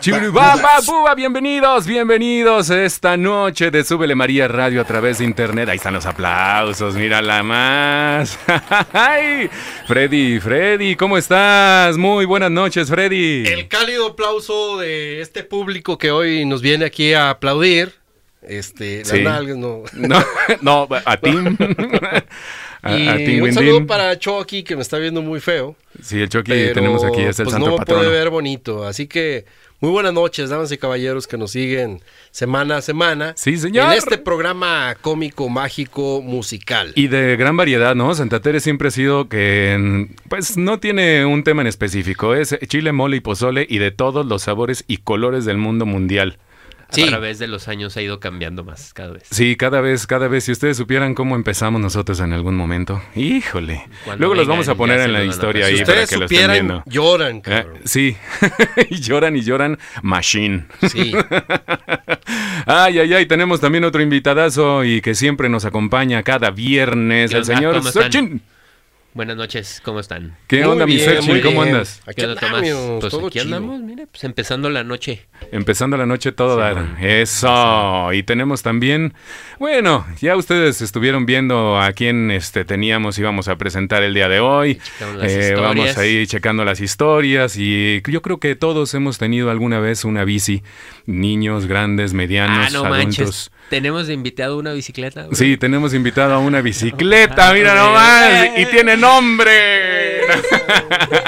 Chiribaba, bienvenidos, bienvenidos esta noche de Súbele María Radio a través de internet. Ahí están los aplausos, mírala más. Ay, Freddy, Freddy, ¿cómo estás? Muy buenas noches, Freddy. El cálido aplauso de este público que hoy nos viene aquí a aplaudir. Este, Sí. las nalgas, no. No, no, a ti. A, Y a ti, un saludo para Chucky que me está viendo muy feo. Sí, el Chucky pero, tenemos aquí, es el pues santo no me patrono. puede ver bonito. Así que muy buenas noches, damas y caballeros que nos siguen semana a semana. Sí, señor. En este programa cómico, mágico, musical. Y de gran variedad, ¿no? Santa Tere siempre ha sido que, pues, no tiene un tema en específico. Es chile, mole y pozole y de todos los sabores y colores del mundo mundial. Sí. A través de los años ha ido cambiando más cada vez. Sí, cada vez, cada vez. Si ustedes supieran cómo empezamos nosotros en algún momento. Híjole. Cuando Luego los vamos a poner en la historia si ahí para ustedes que lo estén viendo. lloran, Eh, sí, y lloran y lloran Machine. Sí. Ay, ay, ay, tenemos también otro invitadazo y que siempre nos acompaña cada viernes, ¿Qué el señor. Serchin. Buenas noches, ¿cómo están? ¿Qué Muy onda, mi muy ¿Cómo bien. andas? Aquí ¿Qué onda, Tomás? Pues todo aquí chido. andamos, mire, pues empezando la noche. Empezando la noche todo Sí, dar. Eso. Y tenemos también, bueno, ya ustedes estuvieron viendo a quién este, teníamos, íbamos a presentar el día de hoy. Eh, vamos ahí checando las historias y yo creo que todos hemos tenido alguna vez una bici, niños, grandes, medianos, ah, no adultos. manches. Tenemos invitado una bicicleta. güey. Sí, tenemos invitado a una bicicleta, mira nomás, y tiene nombre.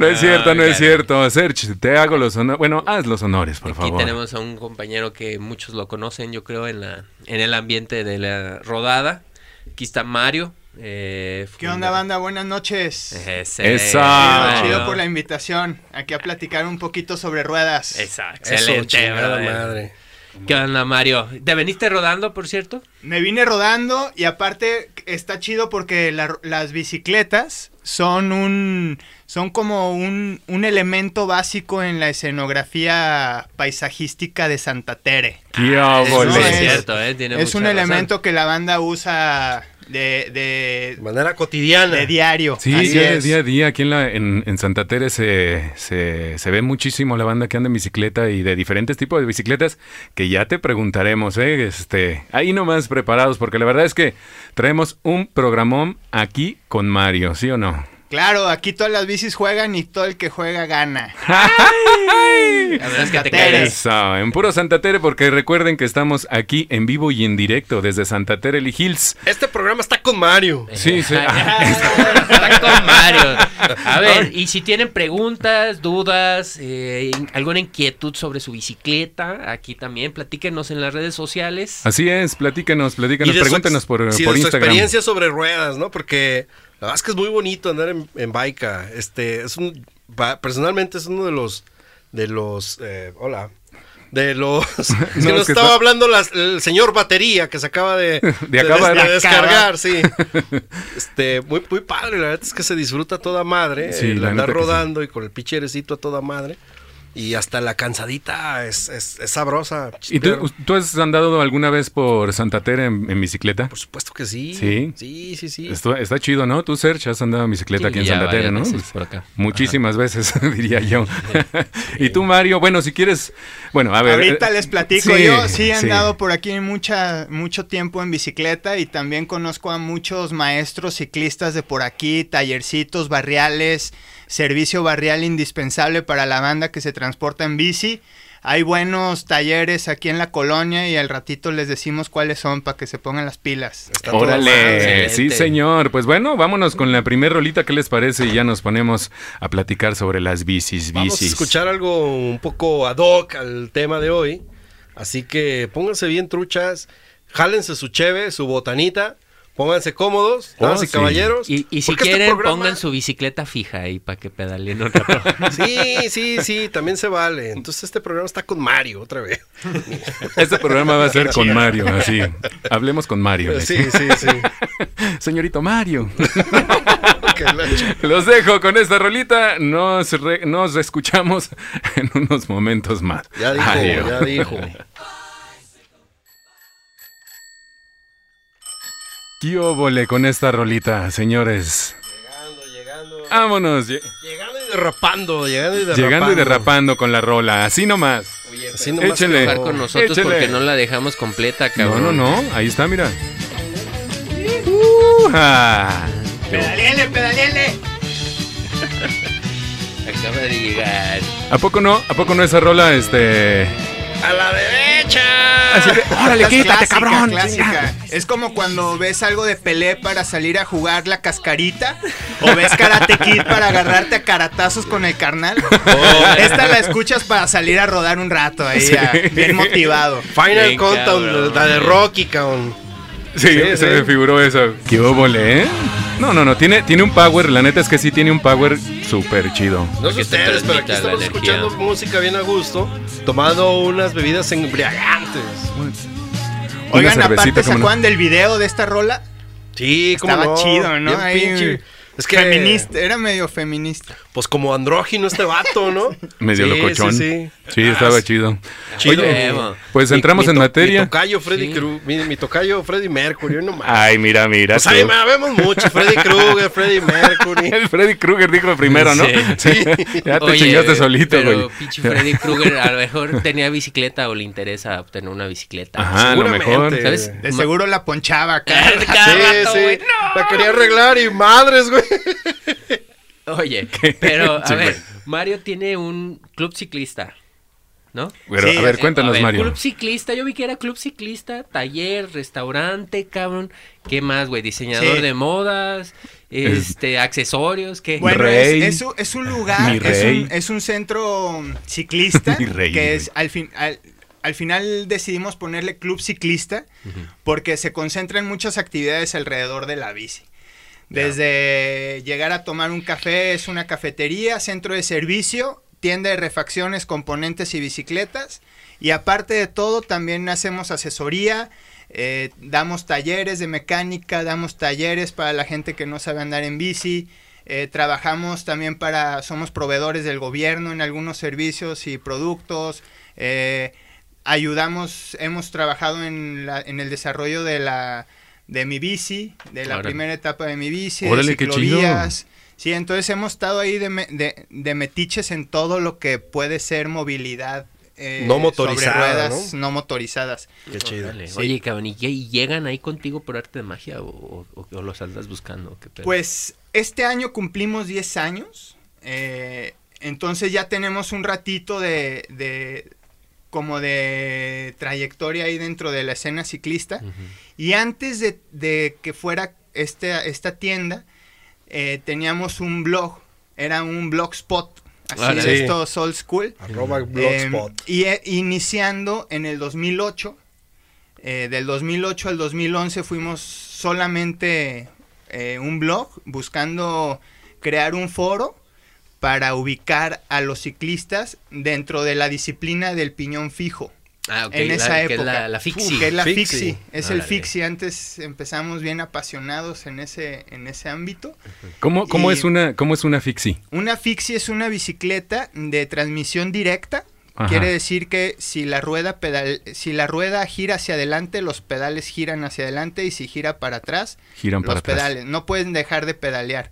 No es cierto, no es cierto. Serge, te hago los honores. Bueno, haz los honores, por Aquí favor. tenemos a un compañero que muchos lo conocen, yo creo, en la en el ambiente de la rodada. Aquí está Mario. eh, ¿Qué onda, banda? Buenas noches. Ese, Esa. Chido, Ah. por la invitación. Aquí a platicar un poquito sobre ruedas. Exacto. Eso, Excelente, chingada brother. madre. ¿Qué onda, Mario? ¿Te veniste rodando, por cierto? Me vine rodando y aparte está chido porque la- las bicicletas son un son como un, un elemento básico en la escenografía paisajística de Santa Tere. ¡Qué Ah, es- es cierto, ¿eh? Tiene es un razón. elemento que la banda usa de, De de, manera cotidiana. de diario. Sí, Así día, es. día a día aquí en, la, en, en Santa Tere se, se, se ve muchísimo la banda que anda en bicicleta y de diferentes tipos de bicicletas que ya te preguntaremos, ¿eh? Este, ahí nomás preparados porque la verdad es que traemos un programón aquí con Mario, ¿sí o no? Claro, aquí todas las bicis juegan y todo el que juega gana. La verdad es que te Santa Tere. caes. Eso, en puro Santa Tere porque recuerden que estamos aquí en vivo y en directo desde Santa Tere Hills. Este programa está con Mario. Sí, sí. Está con Mario. A ver, y si tienen preguntas, dudas, eh, alguna inquietud sobre su bicicleta, aquí también platíquenos en las redes sociales. Así es, platíquenos, platíquenos, pregúntenos por, sí, por de su Instagram. experiencia sobre ruedas, ¿no? Porque la verdad es que es muy bonito andar en, en baica. Este, es un, personalmente es uno de los, de los, eh, hola, de los, es que No, nos que estaba está- hablando las- el señor batería que se acaba de, De acabar. de De descargar, sí. Este, muy, muy padre, la verdad es que se disfruta a toda madre, Sí, el andar sí. rodando y con el picherecito a toda madre. Y hasta la cansadita es, es, es sabrosa. ¿Y tú, tú has andado alguna vez por Santa Tere en, en bicicleta? Por supuesto que sí. Sí. Sí, sí, sí. Está, está chido, ¿no? Tú, Serge, has andado en bicicleta aquí en Santa Tere, ¿no? veces por acá. Muchísimas veces, diría yo. y tú, Mario, bueno, si quieres, bueno, a ver. Ahorita les platico, sí, yo sí he sí. andado por aquí mucha, mucho tiempo en bicicleta y también conozco a muchos maestros ciclistas de por aquí, tallercitos, barriales, servicio barrial indispensable para la banda que se transporta en bici. Hay buenos talleres aquí en la colonia y al ratito les decimos cuáles son para que se pongan las pilas. Está Órale, sí señor. Pues bueno, vámonos con la primer rolita, ¿qué les parece? Y ya nos ponemos a platicar sobre las bicis, Vamos a bicis. escuchar algo un poco ad hoc al tema de hoy. Así que pónganse bien truchas, jálense su cheve, su botanita, pónganse cómodos, Oh, damas y sí. caballeros. Y, y si este quieren, programa- pongan su bicicleta fija ahí para que pedaleen un rato. Sí, sí, sí, también se vale. Entonces este programa está con Mario otra vez. Este programa va a ser con Mario, así. Hablemos con Mario. Sí, sí, sí. Señorito Mario. Los dejo con esta rolita. Nos, re- nos escuchamos en unos momentos más. Ya dijo, Adiós. ya dijo. ¿Qué óvole con esta rolita, señores? Llegando, llegando. Vámonos. Lle- Llegando y derrapando, llegando y derrapando. Llegando y derrapando con la rola. Así nomás. Así nomás. Jugar con nosotros porque no la dejamos completa, No, cabrón. no, no. Ahí está, mira. Uja. Pedaliele, pedaliele. Acaba de llegar. ¿A poco no? ¿A poco no esa rola, este... ¡A la derecha! Así de, órale, Esta es quítate, clásica, cabrón. clásica. Es como cuando ves algo de Pelé para salir a jugar la cascarita o ves Karate Kid para agarrarte a caratazos con el carnal. Esta la escuchas para salir a rodar un rato ahí, Sí. bien motivado. Final Bien, Countdown, cabrón. la de Rocky, cabrón. Sí, Sí, se sí. me figuró eso. ¿Qué óvole, eh? No, no, no. Tiene, tiene un power. La neta es que sí tiene un power súper chido. No sé te ustedes, pero aquí estamos energía. escuchando música bien a gusto, tomando unas bebidas embriagantes. Oigan, aparte, ¿se acuerdan del video de esta rola? Sí, como Estaba no. chido, ¿no? Bien Ahí, pinche. Es que Feminista, era medio feminista. Pues como andrógino este vato, ¿no? Medio Sí, locochón. Sí, sí. Sí, Ah, estaba chido. Chido. Oye, pues Mi- entramos mi en to- materia. Mi tocayo Freddy Sí. Krueger. Mi, mi tocayo Freddy Mercury, no más. Ay, mira, mira. Pues ahí vemos mucho. Freddy Krueger, Freddy Mercury. El Freddy Krueger dijo primero, ¿no? Sí. ya te Oye, chingaste solito, pero güey. pinche Freddy Krueger a lo mejor tenía bicicleta o le interesa obtener una bicicleta. Ajá, a lo Seguramente. mejor. ¿Sabes? De seguro la ponchaba acá. Sí, sí. La quería arreglar y madres, güey. Oye, pero a Sí, ver. Mario tiene un club ciclista, ¿no? Pero, Sí, a ver, cuéntanos, A ver, Mario. Club ciclista, yo vi que era club ciclista, taller, restaurante, cabrón. ¿Qué más, güey? Diseñador Sí. de modas, este, accesorios, ¿qué? Bueno, Rey. es, es un- es un lugar, Mi es un, es un centro ciclista Mi rey, que es al fin al, al final decidimos ponerle club ciclista porque se concentran muchas actividades alrededor de la bici. Desde llegar a tomar un café, es una cafetería, centro de servicio, tienda de refacciones, componentes y bicicletas. Y aparte de todo, también hacemos asesoría, eh, damos talleres de mecánica, damos talleres para la gente que no sabe andar en bici. eh, trabajamos también para, somos proveedores del gobierno en algunos servicios y productos. eh, ayudamos, hemos trabajado en, la- en el desarrollo de la de mi bici, de la Órale. primera etapa de mi bici, Órale, de qué chido. ciclovías. Sí, entonces hemos estado ahí de, me- de, de metiches en todo lo que puede ser movilidad eh, No motorizada, sobre ruedas no, motorizadas. Qué chido. Sí. Oye, cabrón, ¿y, llegan ahí contigo por arte de magia o, o- o los andas buscando? ¿Qué pedo? Pues este año cumplimos 10 años, eh, entonces ya tenemos un ratito de, de como de trayectoria ahí dentro de la escena ciclista. Y antes de, de que fuera este, esta tienda, eh, teníamos un blog, era un blogspot, así de Sí. estos old school. Arroba Eh, Blogspot. y eh, iniciando en el 2008, eh, del 2008 al 2011 fuimos solamente eh, un blog buscando crear un foro para ubicar a los ciclistas dentro de la disciplina del piñón fijo. Ah, ok, en la- esa que es época. la, la fixie. Que es la Fixie. fixie. Es el fixie. Antes empezamos bien apasionados en ese, en ese ámbito. ¿Cómo, cómo es una, cómo es una fixie? Una fixie es una bicicleta de transmisión directa. Ajá. Quiere decir que si la rueda pedal, si la rueda gira hacia adelante, los pedales giran hacia adelante y si gira para atrás, Giran los para atrás. pedales no pueden dejar de pedalear.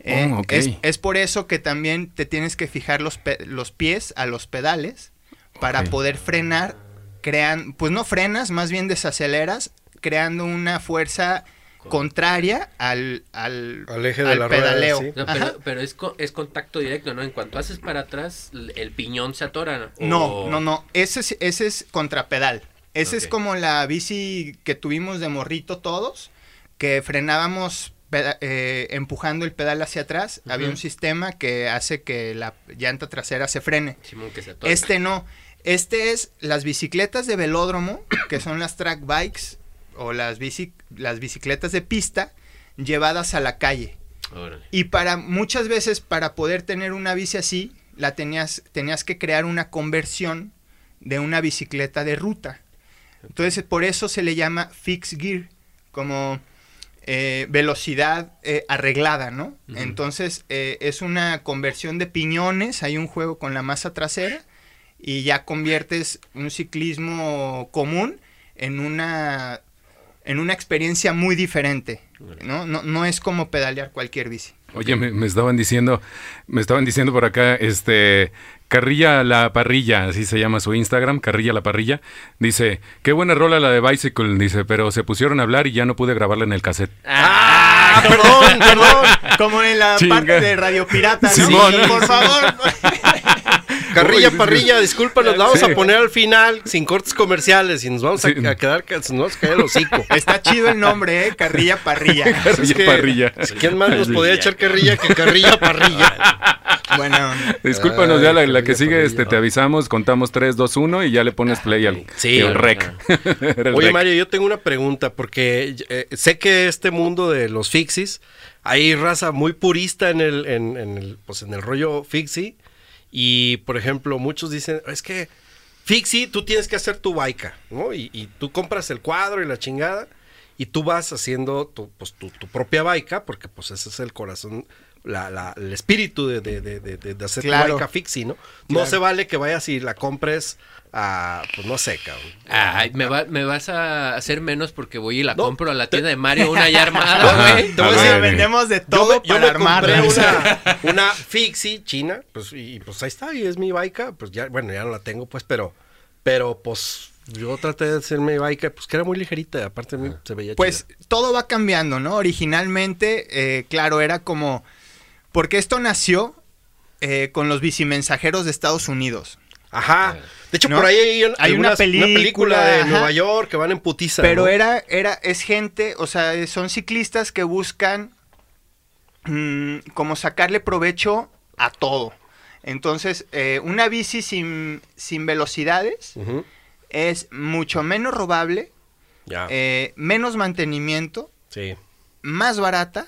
Eh, Oh, ok. es, es por eso que también te tienes que fijar los, pe- los pies a los pedales para poder frenar. Crean, pues no frenas, más bien desaceleras, creando una fuerza contraria al, al, Al eje de al la rueda, pedaleo. sí. No, Ajá. pero pero es, co- es contacto directo, ¿no? En cuanto haces para atrás, el piñón se atora. ¿o- No, no, no. Ese es, ese es contrapedal. Ese es como la bici que tuvimos de morrito todos, que frenábamos eh, empujando el pedal hacia atrás. Había un sistema que hace que la llanta trasera se frene. Que se. Este no. Este es las bicicletas de velódromo, que son las track bikes o las, bici, las bicicletas de pista llevadas a la calle. Órale. Y para muchas veces para poder tener una bici así, la tenías tenías que crear una conversión de una bicicleta de ruta. Entonces por eso se le llama fixed gear, como eh, velocidad eh, arreglada, ¿no? Entonces eh, es una conversión de piñones, hay un juego con la masa trasera y ya conviertes un ciclismo común en una en una experiencia muy diferente, ¿no? No, no es como pedalear cualquier bici. Oye, me, me estaban diciendo, me estaban diciendo por acá, este, Carrilla la Parrilla, así se llama su Instagram, Carrilla la Parrilla, dice, qué buena rola la de Bicycle, dice, pero se pusieron a hablar y ya no pude grabarla en el cassette. ¡Ah! Perdón, perdón. Como en la Chinga. parte de Radio Pirata, ¿no? Simón. Por favor. Carrilla, parrilla, disculpa, nos vamos Sí. a poner al final sin cortes comerciales y nos vamos a, Sí. a quedar, nos vamos a caer el hocico. Está chido el nombre, ¿eh? Carrilla Parrilla. Carrilla Es que, Parrilla. ¿Quién más nos podía echar carrilla que carrilla parrilla? Bueno, Discúlpanos, ya la, la que sigue, este, te avisamos, contamos 3, 2, 1 y ya le pones play al Sí. el rec. El Oye, rec. Mario, yo tengo una pregunta porque eh, sé que este mundo de los fixies, hay raza muy purista en el, en, en el, pues en el rollo fixie y, por ejemplo, muchos dicen, es que fixie, tú tienes que hacer tu baica, ¿no? Y, tú compras el cuadro y la chingada y tú vas haciendo tu, pues, tu propia baica porque pues ese es el corazón, la, la- el espíritu de, de, de, de- de hacer Claro. tu baica fixie, ¿no? No se vale que vayas y la compres a, pues no sé, cabrón. Ay, me, va- me vas a hacer menos porque voy y la No, compro a la tienda de Mario, una ya armada, güey. Ver, vendemos de Yo todo me, yo para compré una, una Fixie china, pues, y pues ahí está, y es mi baica, pues ya, bueno, ya no la tengo, pues, pero, pero, pues, yo traté de hacer mi baica, pues, que era muy ligerita, aparte a mí se veía Pues chida. todo va cambiando, ¿no? Originalmente, eh, claro, era como... Porque esto nació eh, con los bicimensajeros de Estados Unidos. Ajá, de hecho, ¿no? por ahí hay, Hay una algunas- película, de ajá. Nueva York que van en putiza, Pero ¿no? era, era, es gente, o sea, son ciclistas que buscan mm, como sacarle provecho a todo. Entonces, eh, una bici sin, sin velocidades es mucho menos robable, eh, menos mantenimiento, sí. más barata.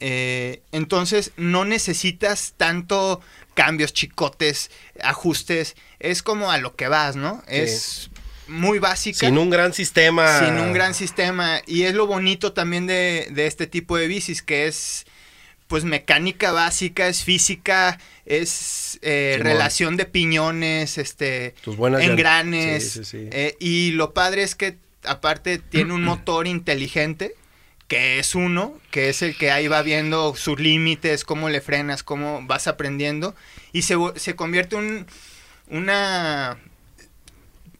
Eh, entonces no necesitas tanto cambios, chicotes, ajustes. Es como a lo que vas, ¿no? Es muy básica. Sin un gran sistema. sin un gran sistema. Y es lo bonito también de, de este tipo de bicis, que es pues mecánica básica, es física, es eh, relación de piñones, este Tus buenas engranes. Sí, sí, sí. eh, y lo padre es que aparte tiene un motor inteligente, que es uno, que es el que ahí va viendo sus límites, cómo le frenas, cómo vas aprendiendo. Y se, se convierte un, una...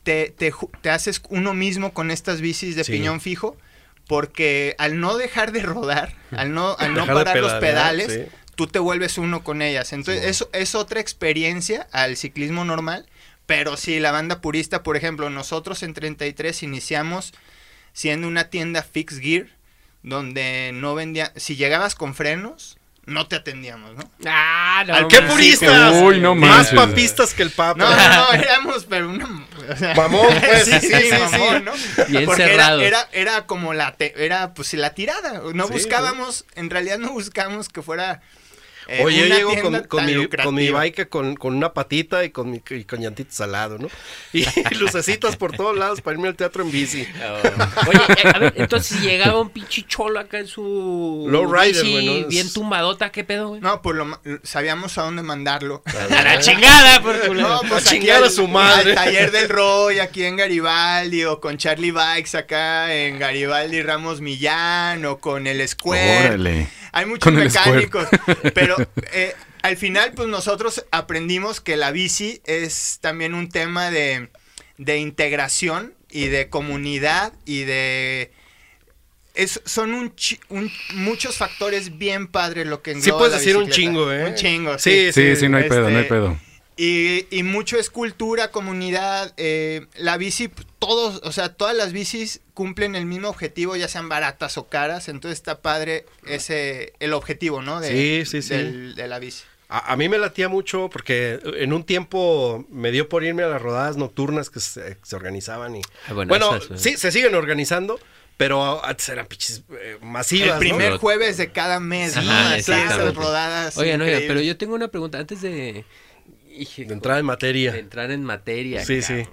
Te, te te haces uno mismo con estas bicis de Sí. piñón fijo, porque al no dejar de rodar, al no, al no parar los pedales, sí. tú te vuelves uno con ellas. Entonces, Sí. eso es otra experiencia al ciclismo normal. Pero sí, la banda purista, por ejemplo, nosotros en 33 iniciamos siendo una tienda Fix Gear, donde no vendía, si llegabas con frenos, no te atendíamos, ¿no? Ah, no, ¡Al qué puristas! Uy, no Más manches. papistas que el Papa. No, no, no, éramos, pero una... o sea, Mamón, pues, sí, sí, sí, sí, mamón, ¿no? Bien Porque era, era, era como la, te- era pues la tirada, no Sí, buscábamos, en realidad no buscábamos que fuera eh, Oye, yo llego con, mi, con mi bike con, con una patita y con, mi, y con llantitos al lado, ¿no? Y lucecitas por todos lados para irme al teatro en bici. Oye, eh, a ver, entonces llegaba un pinche cholo acá en su Lowrider, bici güey, ¿no? Es- bien tumbadota, ¿qué pedo, güey? No, pues lo sabíamos a dónde mandarlo. A la chingada, por tu No, pues A chingar su madre. Al taller del Roy, aquí en Garibaldi, o con Charlie Bikes acá en Garibaldi Ramos Millán, o con el Square. Órale. Hay muchos mecánicos, pero eh, al final pues nosotros aprendimos que la bici es también un tema de, de integración y de comunidad y de... Es, son un, chi- un- muchos factores bien padres lo que engloba Sí puedes la decir un chingo, ¿eh? Un chingo, Sí, Sí, sí, no hay pedo, no hay este, pedo. Y, y mucho es cultura, comunidad. eh, la bici, todos, o sea, todas las bicis cumplen el mismo objetivo, ya sean baratas o caras. Entonces está padre ese, el objetivo, ¿no? De, Sí, sí, sí. del- de la bici. A, a mí me latía mucho porque en un tiempo me dio por irme a las rodadas nocturnas que se, organizaban y... Ah, bueno, bueno, esas, güey. sí, se siguen organizando, pero antes eran pinches eh, masivas, El ¿no? primer ¿no? jueves de cada mes, ¿no? Ajá, exactamente. esas rodadas. Oigan, oigan, increíbles. pero yo tengo una pregunta antes de, De entrada en materia. de entrar en materia. Sí, sí.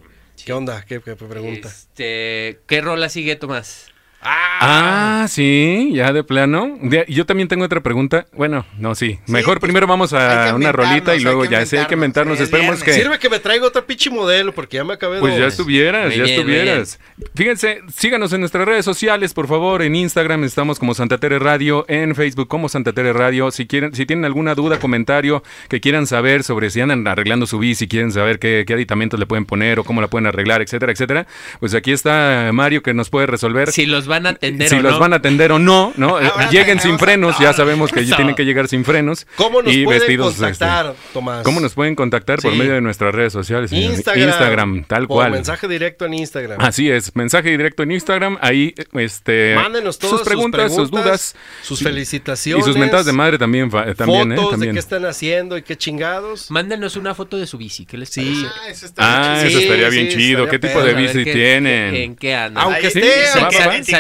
¿Qué onda? ¿Qué, qué pregunta? Este, ¿Qué rola sigue, Tomás? Ah, sí, ya de plano. De- yo también tengo otra pregunta. Bueno, no, sí. Mejor pues, primero vamos a una rolita y luego ya sí hay que inventarnos. es Esperemos que. Sirve que me traiga otro pinche modelo porque ya me acabé de Pues ya estuvieras, Muy ya bien, estuvieras. Fíjense, síganos en nuestras redes sociales, por favor. En Instagram estamos como Santa Tere Radio, en Facebook como Santa Tere Radio. Si quieren, si tienen alguna duda, comentario que quieran saber sobre si andan arreglando su bici, quieren saber qué, qué aditamentos le pueden poner o cómo la pueden arreglar, etcétera, etcétera. Pues aquí está Mario que nos puede resolver. Si los van a atender si o los no. van a atender o no, ¿no? Eh, Ahora Lleguen sin frenos, ya sabemos que Eso. tienen que llegar sin frenos. ¿Cómo nos y pueden vestidos, este, contactar, Tomás? ¿Cómo nos pueden contactar? Por Sí. medio de nuestras redes sociales. Instagram. Instagram, tal Por cual. mensaje directo en Instagram. Así es, mensaje directo en Instagram, ahí este Mándenos todas sus preguntas, sus dudas sus y felicitaciones. sus mentadas de madre también eh, también, ¿eh? fotos de También. qué están haciendo y qué chingados. Mándenos una foto de su bici, ¿qué les Sí. Ah, eso está Ah, eso estaría bien sí, chido. estaría ¿Qué tipo de bici qué- tienen? ¿En qué andan? Aunque Sí, esté,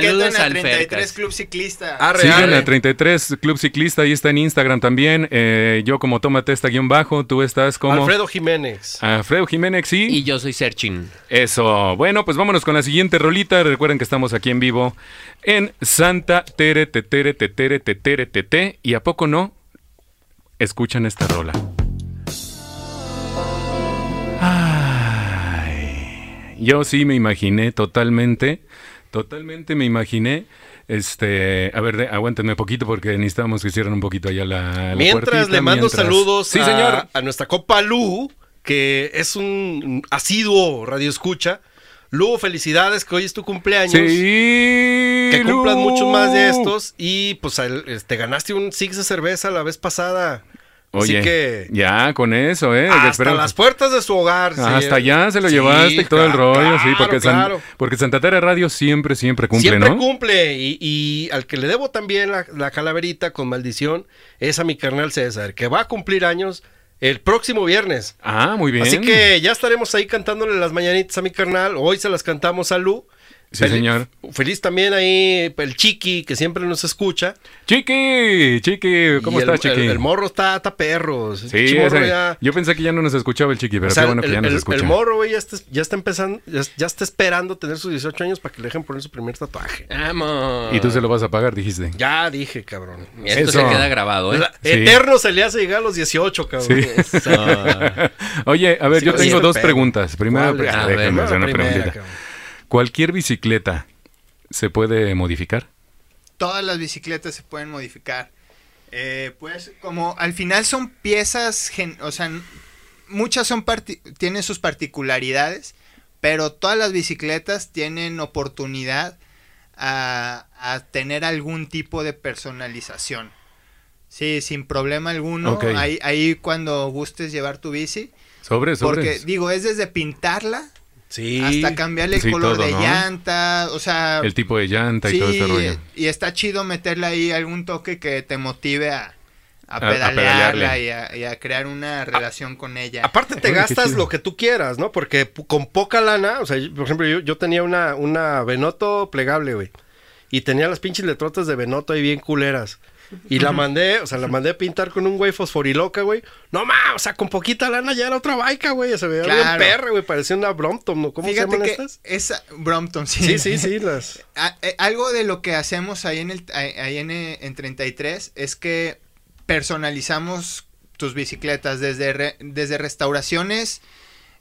Saludos al 33 Fercas. Club Ciclista. Ah, Sigan real. a 33 Club Ciclista, ahí está en Instagram también. Eh, yo como Toma Testa guion bajo, tú estás como Alfredo Jiménez. Alfredo Jiménez, sí. Y yo soy Searching. Eso. Bueno, pues vámonos con la siguiente rolita. Recuerden que estamos aquí en vivo en Santa Tere, Tetere, Tetere, Tetere, Tete. Y a poco no, escuchan esta rola. Ay, yo sí me imaginé totalmente, totalmente me imaginé. Este, a ver, de- aguántenme poquito porque necesitamos que cierren un poquito allá la, la Mientras puertita, le mando mientras- saludos Sí, a, señor. a nuestra copa Lu, que es un asiduo radio escucha. Lu, felicidades, que hoy es tu cumpleaños. Sí. Que cumplan Lu. muchos más de estos. Y pues al- este, ganaste un six de cerveza la vez pasada. Oye, Así que ya con eso, ¿eh? hasta las puertas de su hogar. sí. Hasta allá se lo Sí, llevaste y todo el rollo, sí, porque, San- claro. porque Santa Tere Radio siempre, siempre cumple, Siempre ¿no? cumple. Y, y al que le debo también la, la calaverita con maldición es a mi carnal César, que va a cumplir años el próximo viernes. Ah, muy bien. Así que ya estaremos ahí cantándole las mañanitas a mi carnal. Hoy se las cantamos a Lu. Sí, señor. Feliz también ahí el Chiqui, que siempre nos escucha. Chiqui, Chiqui, ¿cómo estás, Chiqui? El, el morro está, está perro. sí, ese- ya- yo pensé que ya no nos escuchaba el Chiqui, pero o sea, qué bueno que el, ya nos el- escucha. el morro, güey, ya está, ya está empezando, ya, ya está esperando tener sus 18 años para que le dejen poner su primer tatuaje. Vamos. Y tú se lo vas a pagar, dijiste. Ya dije, cabrón. Esto Eso. se queda grabado, ¿eh? La- Sí. Eterno se le hace llegar a los 18, cabrón. Sí. Eso. Oye, a ver, Sí, yo tengo dos preguntas. Primero, ¿Cuál es? ah, A déjenme ver, hacer una primera, preguntita. cabrón. ¿Cualquier bicicleta se puede modificar? Todas las bicicletas se pueden modificar. Eh, pues como al final son piezas, gen- o sea, muchas son tienen sus particularidades, pero todas las bicicletas tienen oportunidad a, a tener algún tipo de personalización. Sí, sin problema alguno. Ahí, ahí cuando gustes llevar tu bici. Sobre, sobre. Porque digo, es desde pintarla Sí. hasta cambiarle el Sí, color todo, de ¿no? llanta. O sea, El tipo de llanta y todo ese rollo. y está chido meterle ahí algún toque que te motive a, a a pedalearla y a, y a crear una relación con ella. Aparte te gastas lo que tú quieras, ¿no? Porque con poca lana, o sea, yo- por ejemplo, yo, yo tenía una, una Benoto plegable, güey. Y tenía las pinches letrotas de Benoto ahí bien culeras. Y la mandé, o sea, la mandé a pintar con un güey fosforiloca, güey. No más, o sea, con poquita lana ya era otra baica, güey. Se veía bien Claro. perra, güey. Parecía una Brompton, ¿no? ¿Cómo Fíjate se llaman que estas? esa Brompton, sí. Sí, sí, sí, las. A- eh, algo de lo que hacemos ahí en el ahí en, eh, en 33 es que personalizamos tus bicicletas desde re- desde restauraciones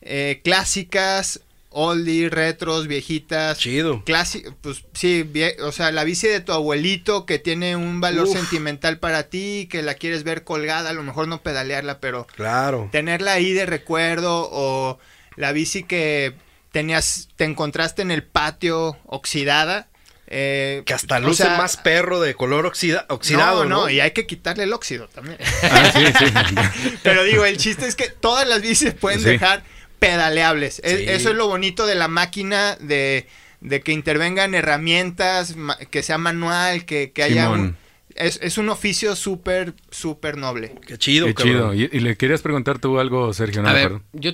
eh, clásicas, oldie, retros, viejitas, Chido. Clásico, pues sí, o sea, la bici de tu abuelito que tiene un valor Uf. sentimental para ti, que la quieres ver colgada, a lo mejor no pedalearla, pero Claro. tenerla ahí de recuerdo o la bici que tenías, te encontraste en el patio oxidada. eh, Que hasta o luce sea, más perro de color oxida- oxidado, ¿no? no, y hay que quitarle el óxido también. Ah, sí, sí. Pero digo, el chiste es que todas las bicis pueden Sí. dejar pedaleables. Es- Sí. eso es lo bonito de la máquina, de, de que intervengan herramientas, ma- que sea manual, que, que haya un... Es, es un oficio súper, súper noble. Qué chido, Qué cabrón. chido. ¿Y, y le querías preguntar tú algo, Sergio? No A ver, yo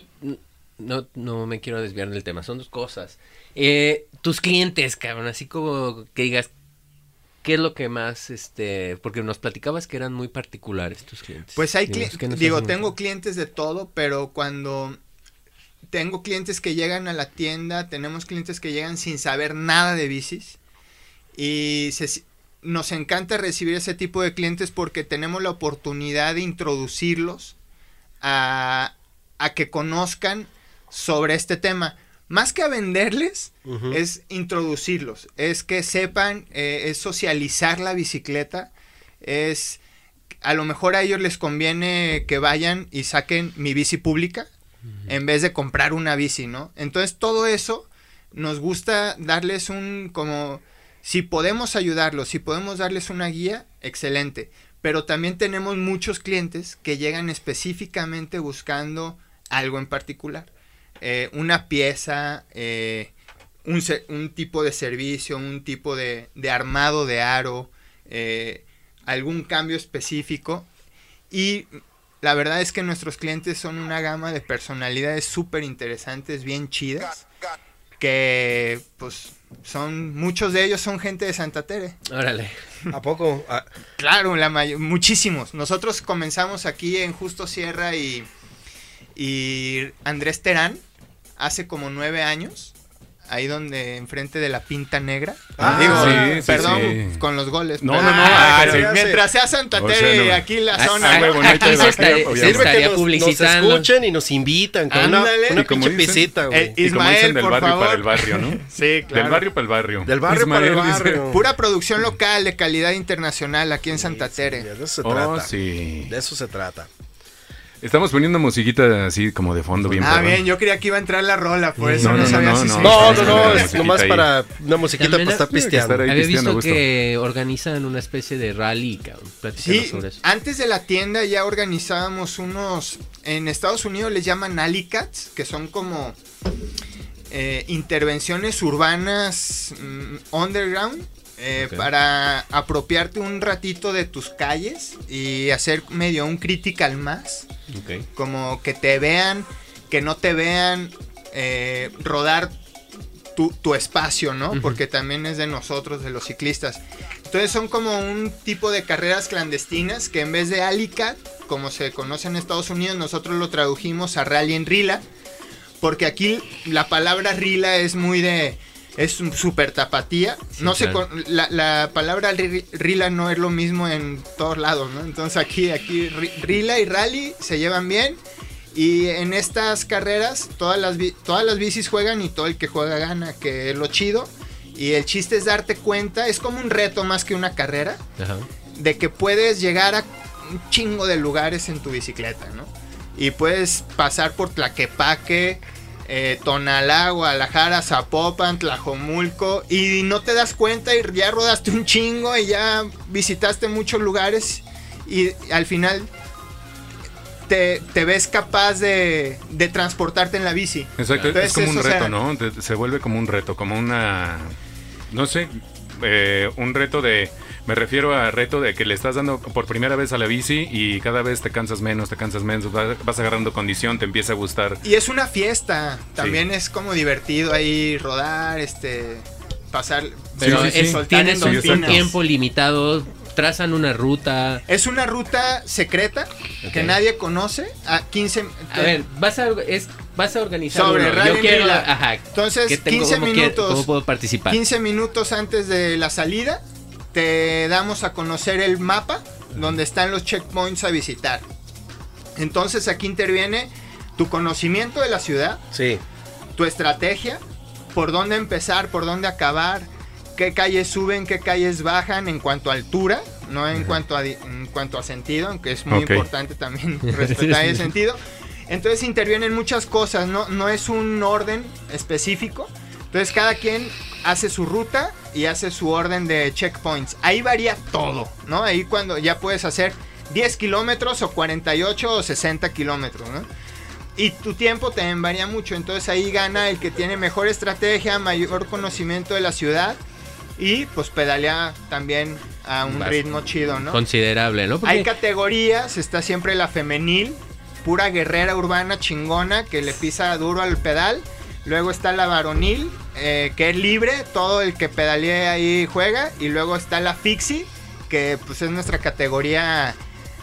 no, no me quiero desviar del tema, son dos cosas. Eh, tus clientes, cabrón, así como que digas, ¿qué es lo que más, este, porque nos platicabas que eran muy particulares tus clientes? Pues hay Dinos, cli- ¿qué nos digo, tengo clientes de todo, pero cuando tengo clientes que llegan a la tienda, tenemos clientes que llegan sin saber nada de bicis Y se- nos encanta recibir ese tipo de clientes porque tenemos la oportunidad de introducirlos a, a que conozcan sobre este tema. Más que a venderles, es introducirlos, es que sepan, eh, es socializar la bicicleta, es a lo mejor a ellos les conviene que vayan y saquen mi bici pública en vez de comprar una bici, ¿no? Entonces todo eso nos gusta darles un como si podemos ayudarlos, si podemos darles una guía, excelente. Pero también tenemos muchos clientes que llegan específicamente buscando algo en particular. Eh, una pieza, eh, un, un tipo de servicio, un tipo de, de armado de aro, eh, algún cambio específico. Y la verdad es que nuestros clientes son una gama de personalidades súper interesantes, bien chidas. Que pues son, muchos de ellos son gente de Santa Tere. Órale. ¿A poco? Ah, Claro, la muchísimos. Nosotros comenzamos aquí en Justo Sierra y, y Andrés Terán hace como nueve años. Ahí donde, enfrente de la pinta negra. Ah, Digo, sí, sí, perdón, sí. con los goles. No, no, no, Ah, pero- pero mientras sea Santa O Tere, sea, no. aquí en la Ah, zona. ah, no aquí se estaría, obviamente. se Sirve estaría que nos, nos publicitando. escuchen y nos invitan con una, Ándale. una Y como pinche dicen, pisita, güey. eh, Y como Ismael, dicen, del por barrio favor. para el barrio, ¿no? Sí, claro. Del barrio para el barrio. Del barrio para el Ismael dice- barrio. Pura producción local de calidad internacional aquí en Santa Sí, Tere. de eso se Oh, trata. sí. De eso se trata. Estamos poniendo musiquita así como de fondo bien Ah, bien, yo creía que iba a entrar la rola, por eso No, no, no, sabía no, si no, sí. No, no, no, es nomás ahí. para una musiquita para estar pisteando. Había pisteando visto que organizan una especie de rally, cabrón. Sí, sobre eso. antes de la tienda ya organizábamos unos, en Estados Unidos les llaman alley cats, que son como eh, intervenciones urbanas mm, underground, eh, para apropiarte un ratito de tus calles y hacer medio un critical Ok. como que te vean, que no te vean eh, rodar tu, tu espacio, ¿no? Porque también es de nosotros, de los ciclistas. Entonces son como un tipo de carreras clandestinas que en vez de Alicat, como se conoce en Estados Unidos, nosotros lo tradujimos a Rally en Rila, porque aquí la palabra Rila es muy de... Es un súper tapatía. Sí, no sé, la, la palabra ri- Rila no es lo mismo en todos lados, ¿no? Entonces aquí, aquí ri- Rila y Rally se llevan bien. Y en estas carreras todas las, todas las bicis juegan y todo el que juega gana, que es lo chido. Y el chiste es darte cuenta, es como un reto más que una carrera, Ajá. de que puedes llegar a un chingo de lugares en tu bicicleta, ¿no? Y puedes pasar por Tlaquepaque, eh, Tonalá, Guadalajara, Zapopan, Tlajomulco, y no te das cuenta y ya rodaste un chingo y ya visitaste muchos lugares y al final te, te ves capaz de, de transportarte en la bici. Exacto, Entonces, es como un sea- reto, ¿no? Se vuelve como un reto, como una... No sé, eh, un reto de... Me refiero a reto de que le estás dando por primera vez a la bici y cada vez te cansas menos, te cansas menos, vas, vas agarrando condición, te empieza a gustar. Y es una fiesta, también es como divertido ahí rodar, este, pasar, Pero sí, sí. es- un, tiempo limitado, trazan una ruta. Es una ruta secreta que nadie conoce a 15 A ver, vas a, es, vas a organizar Sobre uno. Rally Yo quiero, Vila. ajá. Entonces, ¿qué tengo? 15 ¿Cómo quiero- minutos. ¿Cómo puedo participar? 15 minutos antes de la salida te damos a conocer el mapa donde están los checkpoints a visitar. Entonces aquí interviene tu conocimiento de la ciudad, Sí. tu estrategia, por dónde empezar, por dónde acabar, qué calles suben, qué calles bajan en cuanto a altura, no en, cuanto, a, en cuanto a sentido, aunque es muy importante también respetar el sentido. Entonces intervienen muchas cosas, no, no es un orden específico. Entonces cada quien hace su ruta y hace su orden de checkpoints. Ahí varía todo, ¿no? Ahí cuando ya puedes hacer 10 kilómetros o 48 o 60 kilómetros, ¿no? Y tu tiempo también varía mucho. Entonces ahí gana el que tiene mejor estrategia, mayor conocimiento de la ciudad y pues pedalea también a un ritmo chido, ¿no? Considerable, ¿no? Porque Hay categorías, está siempre la femenil, pura guerrera urbana chingona que le pisa duro al pedal. Luego está la varonil, eh, que es libre, todo el que pedalee ahí juega. Y luego está la fixie, que pues es nuestra categoría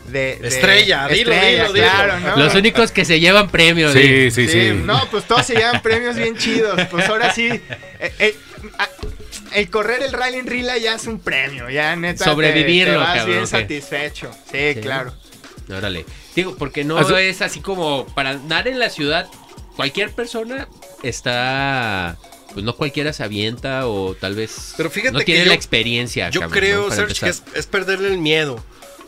de... de- Estrella, dilo, dilo, dilo. claro, ¿no? los únicos que se llevan premios. Sí, sí, sí. No, pues todos se llevan premios bien chidos. Pues ahora sí. eh, eh, a- el correr el rally en Rila ya es un premio, ya neta. te- Sobrevivirlo, te, vas cabrón, bien satisfecho. Sí, Sí. claro. Órale. Digo, porque no Así- es así como para andar en la ciudad, cualquier persona está. Pues no cualquiera se avienta o tal vez Pero fíjate no que tiene yo- la experiencia. Yo cabrón, ¿no? creo, Para Serge, que es, perderle el miedo.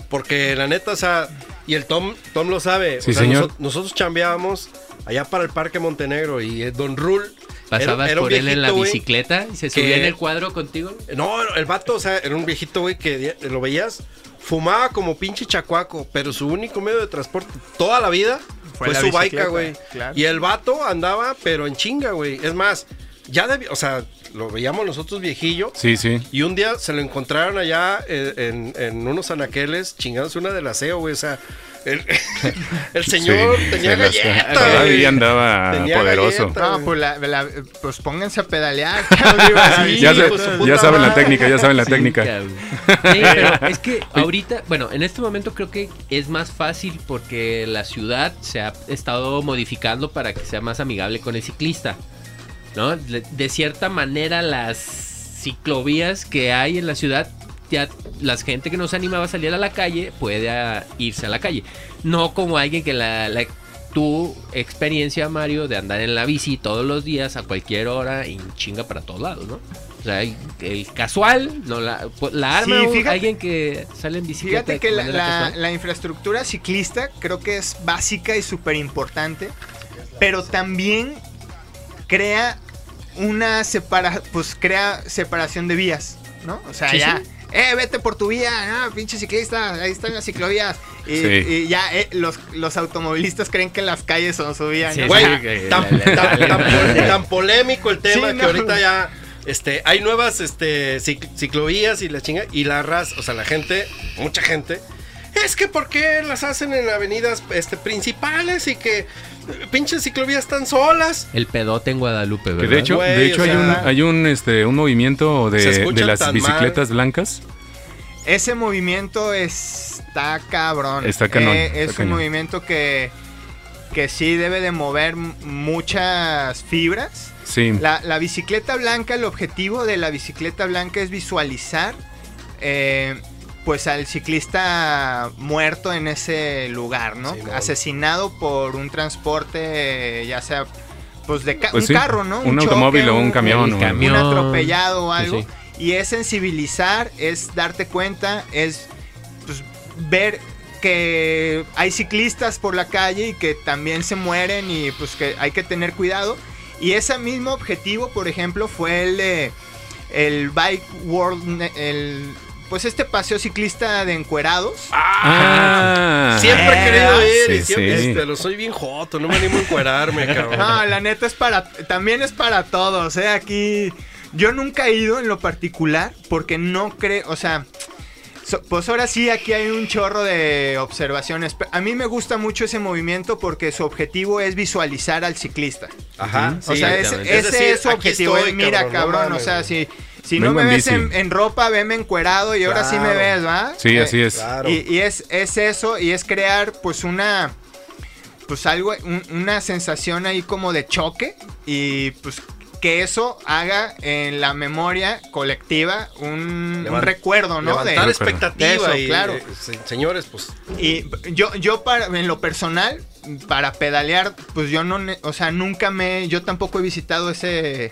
Porque la neta, o sea, y el Tom, Tom lo sabe. Sí, o sea, señor. noso- nosotros chambeábamos allá para el Parque Montenegro y eh, Don Rul. era- Pasabas era por él en la bicicleta y se que- subía en el cuadro contigo. No, el vato, o sea, era un viejito, güey, que lo veías, fumaba como pinche chacuaco, pero su único medio de transporte toda la vida Fue su baica, güey. claro. Y el vato andaba, pero en chinga, güey. Es más, ya debía, o sea, lo veíamos nosotros viejillo. Sí, sí. Y un día se lo encontraron allá eh, en, en unos anaqueles chingándose una del aseo, güey. O sea, el, el señor Sí, tenía se las- galleta, Ahí güey. andaba Tenía poderoso. galleta. No, pues, la- la- pues pónganse a pedalear. Sí, ya, se- puta saben la técnica, ya saben la técnica. cabrón. Sí, pero es que ahorita, bueno, en este momento creo que es más fácil porque la ciudad se ha estado modificando para que sea más amigable con el ciclista. ¿No? De, de cierta manera las ciclovías que hay en la ciudad ya la gente que no se animaba a salir a la calle puede irse a la calle. No como alguien que la, la- tu experiencia, Mario, de andar en la bici todos los días a cualquier hora y chinga para todos lados, ¿no? O sea, el, el casual, no la, la arma Sí, o fíjate- alguien que sale en bicicleta. Fíjate que la, la- infraestructura ciclista creo que es básica y súper importante, pero también crea una separa, pues crea separación de vías, ¿no? O sea, Sí, ya, sí. Eh, vete por tu vía, ah, pinche ciclista, ahí están las ciclovías. Y, Sí. y ya eh, los, los automovilistas creen que las calles son su vía, tan, polémico el tema Sí, que no. ahorita ya este, hay nuevas este, cic- ciclovías y la chinga y la raza, o sea, la gente, mucha gente, es que ¿por qué las hacen en avenidas este, principales y que pinches ciclovías están solas? El pedote en Guadalupe, de hecho, Güey, de hecho o hay sea- un, hay un, este, un movimiento de, de las tan bicicletas blancas. Ese movimiento está cabrón. Está cañón, Eh, está es un cañón. movimiento que, que sí debe de mover muchas fibras. Sí. La, la bicicleta blanca, el objetivo de la bicicleta blanca es visualizar eh, pues al ciclista muerto en ese lugar, ¿no? Asesinado por un transporte, ya sea pues de ca- Pues un sí, carro, ¿no? un automóvil o un un- camión, o- camión. un atropellado o algo. sí. Y es sensibilizar, es darte cuenta, es pues, ver que hay ciclistas por la calle y que también se mueren y pues que hay que tener cuidado. Y ese mismo objetivo, por ejemplo, fue el de el Bike World, el pues este paseo ciclista de encuerados. Ah, Siempre he querido ir sí, y siempre sí. este, lo soy bien joto, no me animo a encuerarme, cabrón. No, la neta es para, también es para todos, ¿eh? Aquí yo nunca he ido en lo particular porque no creo, o sea, so- pues ahora sí aquí hay un chorro de observaciones. A mí me gusta mucho ese movimiento porque su objetivo es visualizar al ciclista. Ajá, o sí, sea, ese, Es es, decir, su objetivo. estoy, eh, Mira, cabrón, no o sea, si, si no me ves en, en ropa, veme encuerado y ahora sí me ves, ¿va? Sí, Eh, así es. Claro. y, y es, es eso, y es crear pues una, pues algo, un- una sensación ahí como de choque y pues que eso haga en la memoria colectiva un, un recuerdo, ¿no? Levantar De- expectativa de eso, y, claro. eh, se- señores, pues y yo, yo para, en lo personal, para pedalear, pues yo no, o sea, nunca me, yo tampoco he visitado ese, Ese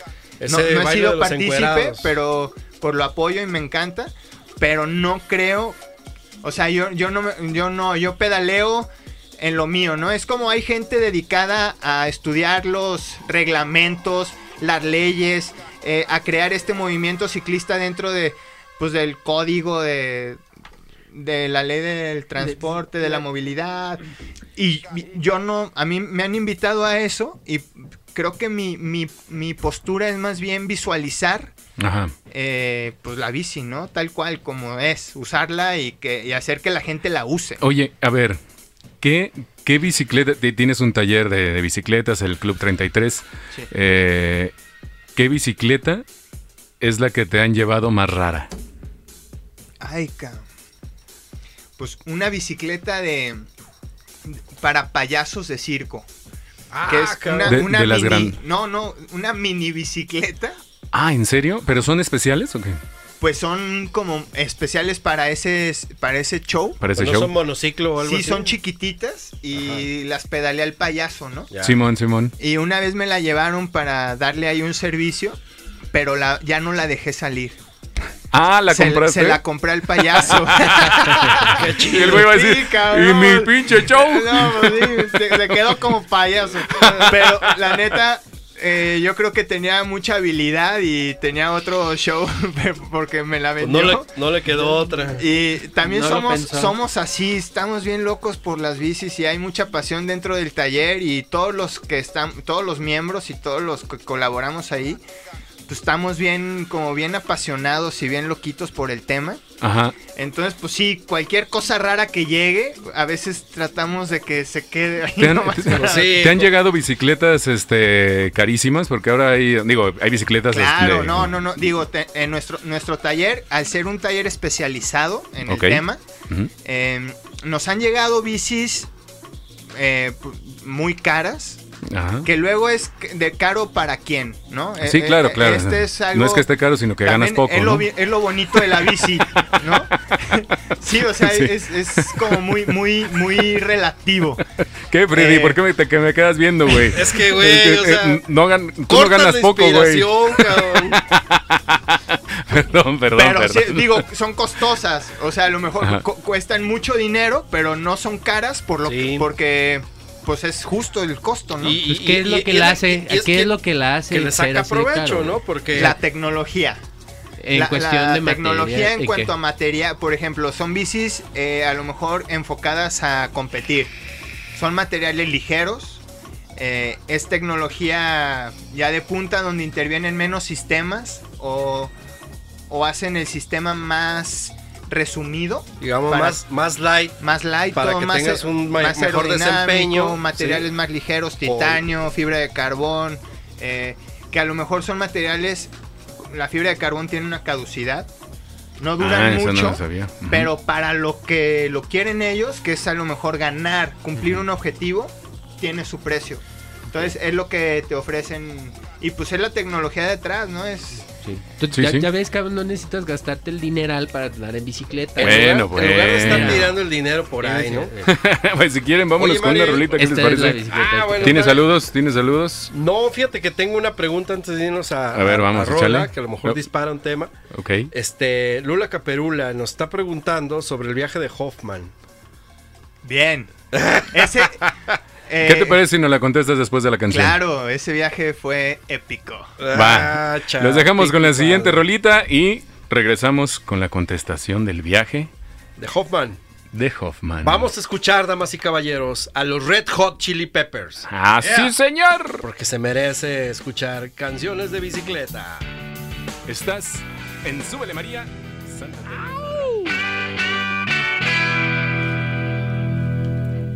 no, no he sido partícipe, pero por lo apoyo y me encanta, pero no creo, o sea, yo, yo no, me- yo no, yo pedaleo en lo mío, ¿no? Es como hay gente dedicada a estudiar los reglamentos, las leyes, eh, a crear este movimiento ciclista dentro de, pues, del código de, de la ley del transporte, de la movilidad. Y yo no, a mí me han invitado a eso y creo que mi, mi, mi postura es más bien visualizar Ajá. eh, pues la bici, ¿no? Tal cual como es, usarla y, que, y hacer que la gente la use. Oye, a ver, ¿qué, qué bicicleta? ti- Tienes un taller de, de bicicletas, el Club 33. Sí. Eh, ¿Qué bicicleta es la que te han llevado más rara? Ay, cabrón. Pues una bicicleta de... para payasos de circo. Que es una, De- una de las mini, gran- no, no, una mini bicicleta Ah, ¿en serio? ¿Pero son especiales o qué? Pues son como especiales para ese, para ese show. Para ese ¿No show. son monociclo o algo Sí, así? son chiquititas y las pedalea el payaso, ¿no? Ya. Simón, Simón. Y una vez me la llevaron para darle ahí un servicio, pero la, ya no la dejé salir. Ah, ¿la se, compraste? se la compré al payaso. Y el güey va a decir, Sí, y mi pinche show. No, pues sí, se, se quedó como payaso. Pero la neta, eh, yo creo que tenía mucha habilidad y tenía otro show porque me la Pues vendió. no, le, no le quedó otra. Y también No somos, somos así, estamos bien locos por las bicis y hay mucha pasión dentro del taller y todos los que están, todos los miembros y todos los que colaboramos ahí, pues estamos bien, como bien apasionados y bien loquitos por el tema. Ajá. Entonces, pues sí, cualquier cosa rara que llegue, a veces tratamos de que se quede ahí ¿Te han, nomás te- para- Sí. te han llegado bicicletas este, carísimas? Porque ahora hay, digo, hay bicicletas... Claro, este, no, no, no. Digo, te- en nuestro, nuestro taller, al ser un taller especializado en el tema, eh, nos han llegado bicis eh, muy caras. Ajá. Que luego es de caro para quién, ¿no? Sí, eh, claro, eh, claro. Este es algo, No es que esté caro, sino que ganas poco, es, lo, ¿no? bi- es lo bonito de la bici, ¿no? sí, o sea, Sí. Es, es como muy, muy, muy relativo. ¿Qué, Freddy? Eh. ¿Por qué me, te, que me quedas viendo, güey? Es que, güey, Eh, o eh, sea, no gan- tú no ganas la poco, güey. Perdón, perdón, Pero sí, perdón. digo, son costosas. O sea, a lo mejor cu- cuestan mucho dinero, pero no son caras por lo Sí. porque pues es justo el costo, ¿no? Y- Pues, ¿Qué es lo que la hace? ¿Qué que- es lo que la hace? Que le saca provecho, ¿no? Porque... la tecnología. En la, cuestión la de materia, tecnología en ¿y cuanto qué? a materia, por ejemplo, son bicis eh, a lo mejor enfocadas a competir. Son materiales ligeros. eh, es tecnología ya de punta donde intervienen menos sistemas o, o hacen el sistema más resumido, digamos, para- más, más light. más light, Para todo que más, tengas un más mejor desempeño, materiales sí. más ligeros, titanio, fibra de carbón, eh, que a lo mejor son materiales, la fibra de carbón tiene una caducidad, no duran Ah, mucho, no lo sabía. Ujú. pero para lo que lo quieren ellos, que es a lo mejor ganar, cumplir un objetivo, tiene su precio. Entonces es lo que te ofrecen y pues es la tecnología detrás, ¿no? Es Sí. Tú- Sí, ya, sí. ya ves, cabrón, no necesitas gastarte el dineral para andar en bicicleta. En Bueno, lugar- En lugar de estar tirando el dinero por ahí, ¿no? pues si quieren, vámonos Oye, con una Mario, rolita. ¿Qué les parece? Ah, bueno. ¿Tienes saludos? ¿Tienes saludos? No, fíjate que tengo una pregunta antes de irnos a, A ver, vamos, Rola, échale. que a lo mejor No. dispara un tema. Ok. Este, Lula Caperula nos está preguntando sobre el viaje de Hoffman. bien. Ese ¿Qué te eh, parece si nos la contestas después de la canción? Claro, ese viaje fue épico. Va. Ah, Los dejamos con la siguiente rolita y regresamos con la contestación del viaje De Hoffman. de Hoffman. Vamos a escuchar, damas y caballeros, a los Red Hot Chili Peppers. ¡Ah, sí, señor! Porque se merece escuchar canciones de bicicleta. Estás en Súbele María Santa Teresa.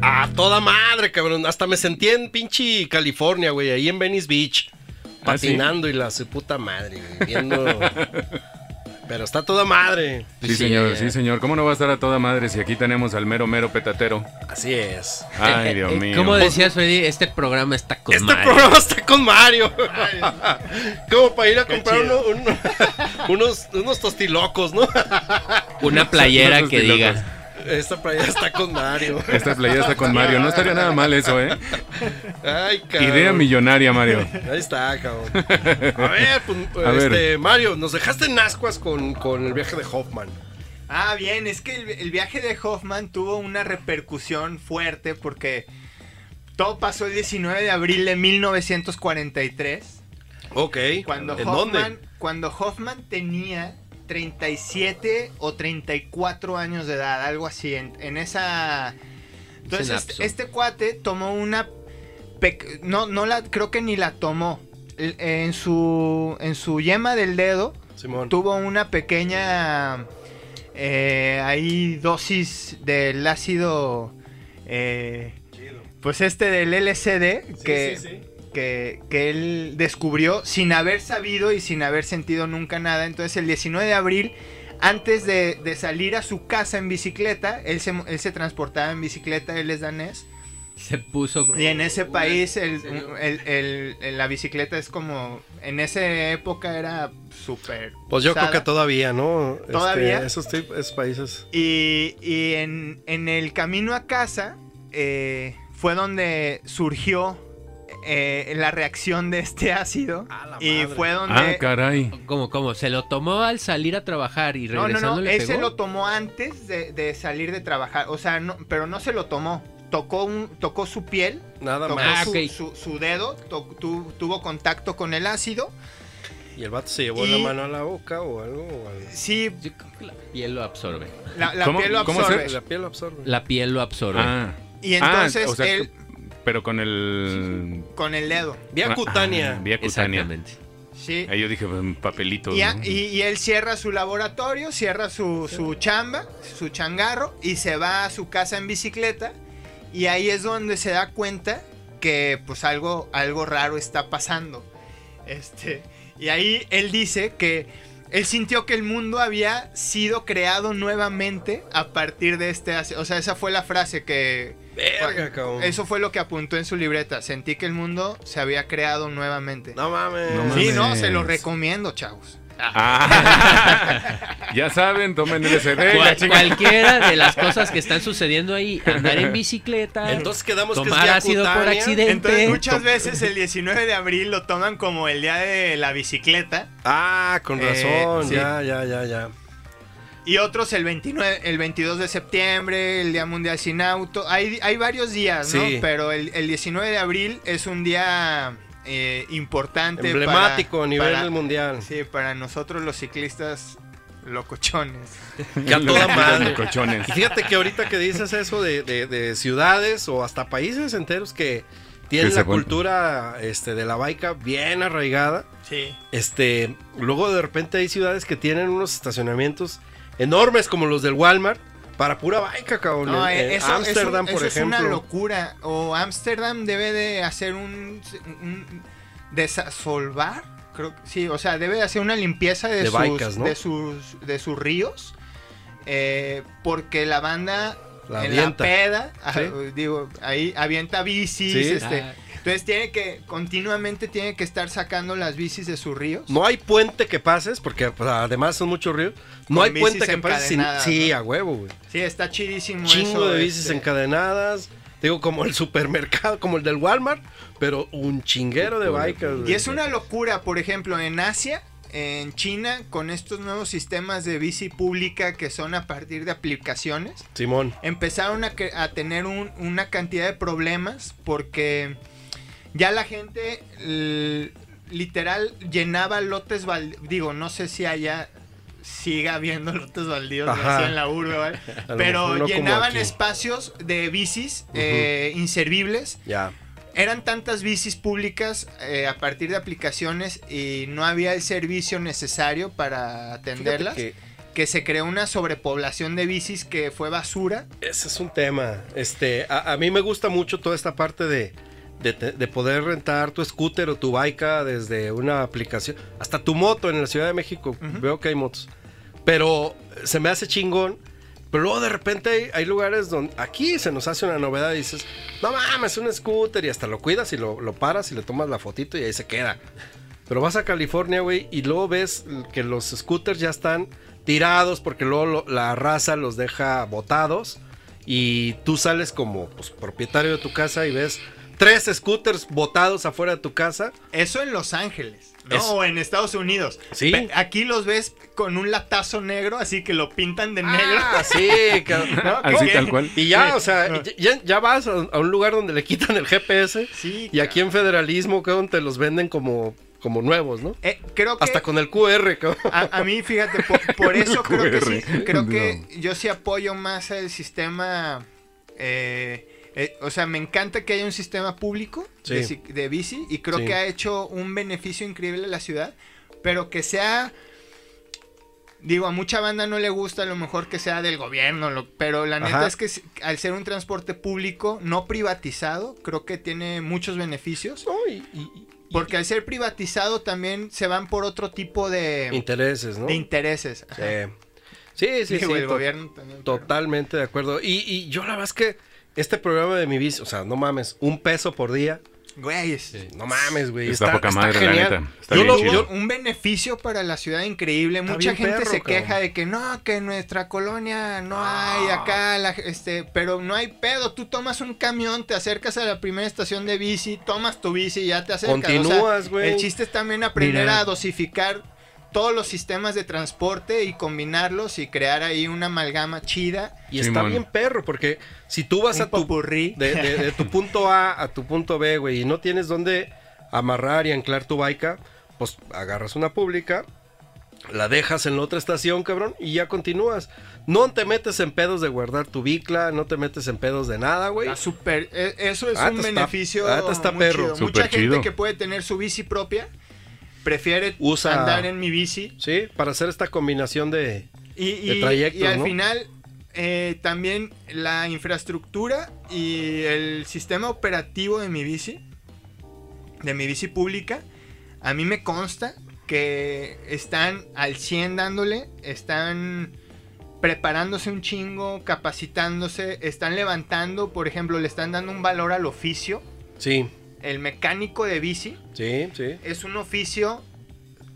A toda madre, cabrón. Hasta me sentí en pinche California, güey, ahí en Venice Beach. ¿Ah, sí? Patinando y la su puta madre, güey, viendo. Pero está toda madre. Sí, Sí, señor, eh. sí, señor. ¿Cómo no va a estar a toda madre si aquí tenemos al mero, mero petatero? Así es. Ay, Eh, Dios eh, mío. Como decías, Freddy, este programa está con Este madre. programa está con Mario. Como para ir a Qué comprar uno- uno- unos, unos tostilocos, ¿no? Una playera que diga. Esta playa está con Mario. Esta playa está con Mario. No estaría nada mal eso, ¿eh? Ay, cabrón. Idea millonaria, Mario. Ahí está, cabrón. A ver, pues, A ver. este, Mario, nos dejaste en ascuas con, con el viaje de Hoffman. Ah, bien, es que el, el viaje de Hoffman tuvo una repercusión fuerte porque todo pasó el 19 de abril de 1943. Ok. Cuando ¿En Hoffman, dónde? cuando Hoffman tenía 37 o 34 años de edad, algo así, en, en esa... Entonces, este, este cuate tomó una... pec- No, no la, creo que ni la tomó. En su, en su yema del dedo Simón. tuvo una pequeña eh, ahí dosis del ácido eh, pues este del LCD que, sí, sí. Que, que él descubrió sin haber sabido y sin haber sentido nunca nada entonces el 19 de abril antes de, de salir a su casa en bicicleta él se, él se transportaba en bicicleta él es danés Se puso. Y en ese una- país el, el- el- el- la bicicleta es como, en esa época era súper... Pues yo creo que todavía, ¿no? Este, ¿Todavía? esos, tip- esos países. Y, y en, en el camino a casa eh, fue donde surgió eh, la reacción de este ácido. Y fue donde... Ah, caray. ¿Cómo, cómo? ¿Se lo tomó al salir a trabajar y no, no, regresando no, le él se pegó? lo tomó antes de, de salir de trabajar. O sea, no, pero no se lo tomó. Tocó, un, tocó su piel, Nada tocó más. Ah, su, su- su dedo, to- tu- tuvo contacto con el ácido. Y el vato se llevó Y- la mano a la boca o algo. o algo. Sí, Yo creo que la piel lo absorbe. la, la ¿Cómo- piel lo cómo absorbe. La piel lo absorbe. La piel lo absorbe. Ah. Y entonces Ah, o sea, él Pero con el... con el dedo. Vía Ah, cutánea. vía cutánea. Exactamente. Sí. Ahí yo dije, un papelito. Y, a- ¿no? y- y él cierra su laboratorio, cierra su, su chamba, su changarro y se va a su casa en bicicleta. Y ahí es donde se da cuenta que pues algo, algo raro está pasando. Este, y ahí él dice que él sintió que el mundo había sido creado nuevamente a partir de este... O sea, esa fue la frase que... Verga, cabrón. Eso fue lo que apuntó en su libreta. Sentí que el mundo se había creado nuevamente. No mames. No sí, mames. no, se lo recomiendo, chavos. Ah. ya saben, tomen LSD. Cual- cualquiera de las cosas que están sucediendo ahí, andar en bicicleta, Entonces quedamos que es tomar ácido por accidente. Entonces muchas veces el 19 de abril lo toman como el día de la bicicleta Ah, con Eh, razón. sí. Ya, ya, ya, ya. Y otros el 29, el 22 de septiembre, el Día Mundial sin Auto. Hay, hay varios días, ¿no? Sí. Pero el, el 19 de abril es un día eh, importante. Emblemático para- a nivel para- mundial. Sí, para nosotros los ciclistas locochones. Que a toda madre. Locochones. Y fíjate que ahorita que dices eso de, de- de ciudades o hasta países enteros que tienen Que la cultura este, de la baica bien arraigada, Sí. este, luego de repente hay ciudades que tienen unos estacionamientos enormes como los del Walmart para pura baica, cabrón. No, En- eh, eso, Ámsterdam, eso- por eso es una locura. O Ámsterdam debe de hacer un, un desasolvar, creo que sí, o sea, debe de hacer una limpieza de, De sus, de sus de sus ríos, eh, porque la banda La en avienta. la peda, ah, Sí. digo, ahí avienta bicis, Sí. este, Ah. Entonces tiene que continuamente tiene que estar sacando las bicis de sus ríos. No hay puente que pases, porque pues, además son muchos ríos. No Con hay puente que pases sin. Sí, ¿no? a huevo, güey. Sí, está chidísimo Chingo eso, de bicis este, encadenadas. Digo, como el supermercado, como el del Walmart, pero un chinguero de bikes. Y es una locura, por ejemplo, en Asia, en China, con estos nuevos sistemas de bici pública que son a partir de aplicaciones, Simón. empezaron a, a tener un- una cantidad de problemas porque ya la gente literal llenaba lotes baldíos. Digo, no sé si allá siga habiendo lotes baldíos así en la urbe, ¿vale? Pero no llenaban espacios de bicis eh, inservibles Ya. eran tantas bicis públicas eh, a partir de aplicaciones y no había el servicio necesario para atenderlas. Que se creó una sobrepoblación de bicis que fue basura. ese es un tema. Este, a, a mí me gusta mucho toda esta parte de, de, poder rentar tu scooter o tu bike desde una aplicación. Hasta tu moto en la Ciudad de México. Veo que hay motos. Pero se me hace chingón. Pero luego de repente hay, hay lugares donde aquí se nos hace una novedad y dices, no mames, un scooter y hasta lo cuidas y lo, lo paras y le tomas la fotito y ahí se queda. Pero vas a California, güey, y luego ves que los scooters ya están tirados porque luego lo- la raza los deja botados y tú sales como pues, propietario de tu casa y ves tres scooters botados afuera de tu casa. Eso en Los Ángeles, ¿no? Es- O en Estados Unidos. Sí. Pe- Aquí los ves con un latazo negro, así que lo pintan de negro. Ah, sí, cabrón. ¿no? Así tal cual. Y ya, Sí. o sea, ya, ya vas a, a un lugar donde le quitan el GPS Sí, y aquí en Federalismo, cabrón, te los venden como, como nuevos, ¿no? Eh, creo que Hasta con el QR, cabrón. a, a mí, fíjate, por, por eso creo que sí, creo que yo sí apoyo más el sistema. eh, eh, o sea, me encanta que haya un sistema público de, Sí. ci- de bici y creo Sí. que ha hecho un beneficio increíble a la ciudad, pero que sea. Digo, a mucha banda no le gusta a lo mejor que sea del gobierno, lo- pero la neta Ajá. es que al ser un transporte público no privatizado, creo que tiene muchos beneficios. No, y- Porque al ser privatizado también se van por otro tipo de, intereses, ¿no? de intereses. Sí, sí, sí, sí, el to- gobierno también. pero- Totalmente de acuerdo. Y, y yo la verdad es que este programa de mi bici, o sea, no mames, un peso por día. Güey, es No mames, güey. Está poca madre, la neta. Está Yo bien lo- yo- un beneficio para la ciudad increíble. Está Mucha gente perro, se cabrón. queja de que no, que en nuestra colonia no hay acá, la- este, pero no hay pedo. Tú tomas un camión, te acercas a la primera estación de bici, tomas tu bici y ya te acercas. O sea, Continúas, güey. El chiste es también aprender Mira. a dosificar todos los sistemas de transporte y combinarlos y crear ahí una amalgama chida. Y está bien perro, porque si tú vas Un a tu, de, de- de tu punto A a tu punto B, güey, y no tienes dónde amarrar y anclar tu baica, pues agarras una pública, la dejas en la otra estación, cabrón, y ya continúas. No te metes en pedos de guardar tu bicla, no te metes en pedos de nada, güey. E- eso es Ah, un está- beneficio. ah, está muy perro. chido. Mucha gente chido. que puede tener su bici propia prefiere Usa- andar en mi bici. Sí, para hacer esta combinación de... Y, De y- trayectos, y al ¿no? final, eh, también la infraestructura y el sistema operativo de mi bici, de mi bici pública, a mí me consta que están al 100 dándole, están preparándose un chingo, capacitándose, están levantando, por ejemplo, le están dando un valor al oficio. Sí, El mecánico de bici sí, sí. es un oficio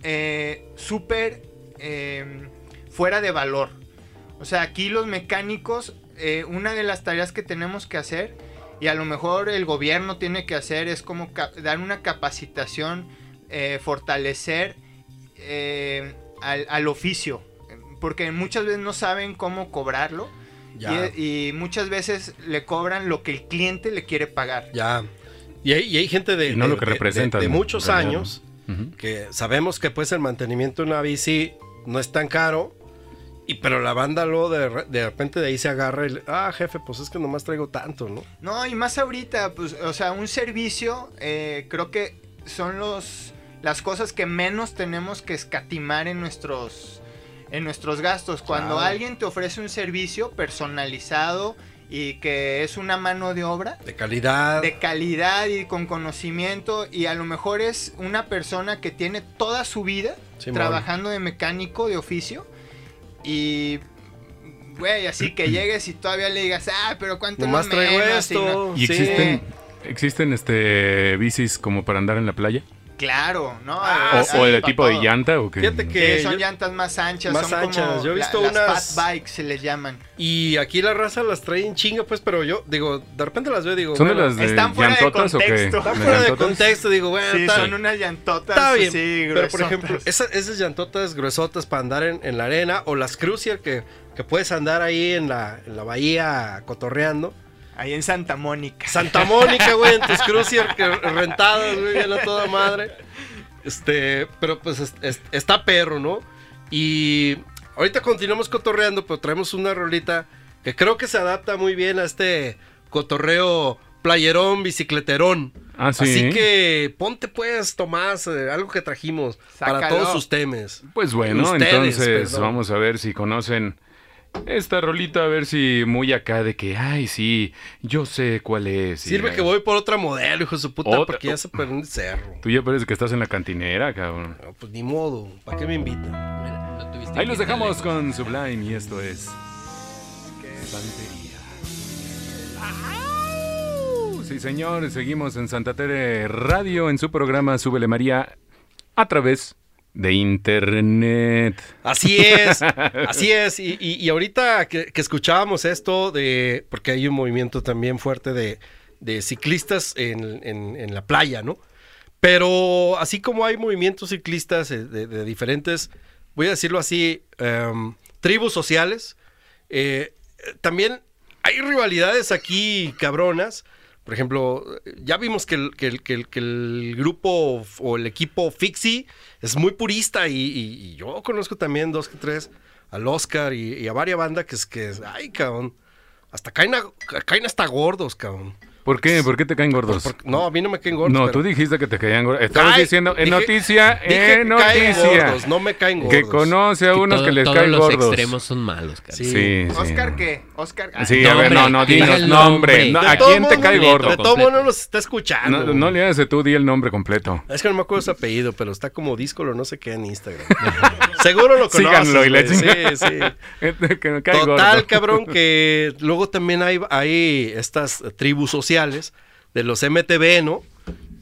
eh, súper eh, fuera de valor. O sea, aquí los mecánicos, eh, una de las tareas que tenemos que hacer, y a lo mejor el gobierno tiene que hacer, es como dar una capacitación, eh, fortalecer al, al oficio. Porque muchas veces no saben cómo cobrarlo. Ya. Y, y muchas veces le cobran lo que el cliente le quiere pagar. Ya. Y hay, y hay gente de, Y no de- lo que de- muchos realidad, años que sabemos que pues el mantenimiento de una bici no es tan caro. Y pero la banda luego de, de repente de ahí se agarra y le- ah, jefe, pues es que nomás traigo tanto, ¿no? No, y más ahorita, pues, o sea, un servicio, eh, creo que son los las cosas que menos tenemos que escatimar en nuestros en nuestros gastos. Cuando Claro. alguien te ofrece un servicio personalizado y que es una mano de obra De calidad. de calidad y con conocimiento y a lo mejor es una persona que tiene toda su vida trabajando de mecánico de oficio y güey, así que llegues y todavía le digas, "Ah, pero cuánto lo traigo menos", y no- esto. ¿Y sí. existen, existen este bicis como para andar en la playa? Claro, ¿no? Ah, ¿O, sí, o de para tipo de llanta o qué? Fíjate que- Sí, son yo- llantas más anchas, más son anchas. como Yo he la- visto las unas- fat bikes se les llaman. Y aquí la raza las trae en chinga, pues, pero yo digo, de repente las veo y digo, ¿Son de bueno, las de están fuera de llantotas o qué? contexto. Está ¿Las fuera de contexto, digo, bueno, Sí, está son unas llantotas Está bien, sí, pero por ejemplo, esas llantotas gruesotas para andar en, en la arena o las Crucier que, que puedes andar ahí en la, en la bahía cotorreando. Ahí en Santa Mónica. Santa Mónica, güey, en tus Crucier que rentadas, güey, bien a toda madre. Este, pero pues es- es- está perro, ¿no? Y ahorita continuamos cotorreando, pero traemos una rolita que creo que se adapta muy bien a este cotorreo playerón, bicicleterón. Ah, sí. Así que ponte pues, Tomás, eh, algo que trajimos para todos sus temas. Pues bueno, Ustedes, entonces perdón. vamos a ver si conocen esta rolita, a ver si muy acá de que, ay, sí, yo sé cuál es. Sirve que voy por otra modelo, hijo de su puta, Otra- porque ya se perdió el cerro. Tú ya parece que estás en la cantinera, cabrón. No, pues ni modo, ¿para qué me invitan? No tuviste Ahí los dejamos con Sublime y esto es Santería. Sí, señor, seguimos en Santa Tere Radio en su programa Súbele María a través de internet. Así es, así es. Y, y- y ahorita que, que escuchábamos esto de, porque hay un movimiento también fuerte de, de ciclistas en, en- en la playa, ¿no? Pero así como hay movimientos ciclistas eh, de, de diferentes, voy a decirlo así, em, tribus sociales, eh, también hay rivalidades aquí cabronas. Por ejemplo, ya vimos que el, que el- que el- grupo o el equipo Fixie es muy purista y, y- y yo conozco también dos que tres, al Oscar y, a varias bandas que es que, ay, cabrón, hasta caen, caen hasta gordos, cabrón. ¿Por qué? ¿Por qué te caen gordos? Por- por- no, a mí no me caen gordos. no, pero- tú dijiste que te caían gordos. Estabas diciendo, en dije- noticia, dije en que caen noticia. gordos, no me caen gordos. Que conoce a Que unos todo- que les todos caen los gordos. extremos son malos, cara. Sí. Sí, sí. ¿Oscar qué? ¿Oscar? ah, Sí, a ver, no, no, dinos el nombre. No, ¿A quién te cae gordo? De todo mundo nos está escuchando. No, no le hagas tú, di el nombre completo. Es que no me acuerdo su apellido, pero está como Díscolo, no sé qué en Instagram. Seguro lo conoces. Síganlo y le. Sí, sí. que me cae Total, gordo. cabrón, que luego también hay, hay estas tribus sociales de los MTV, ¿no?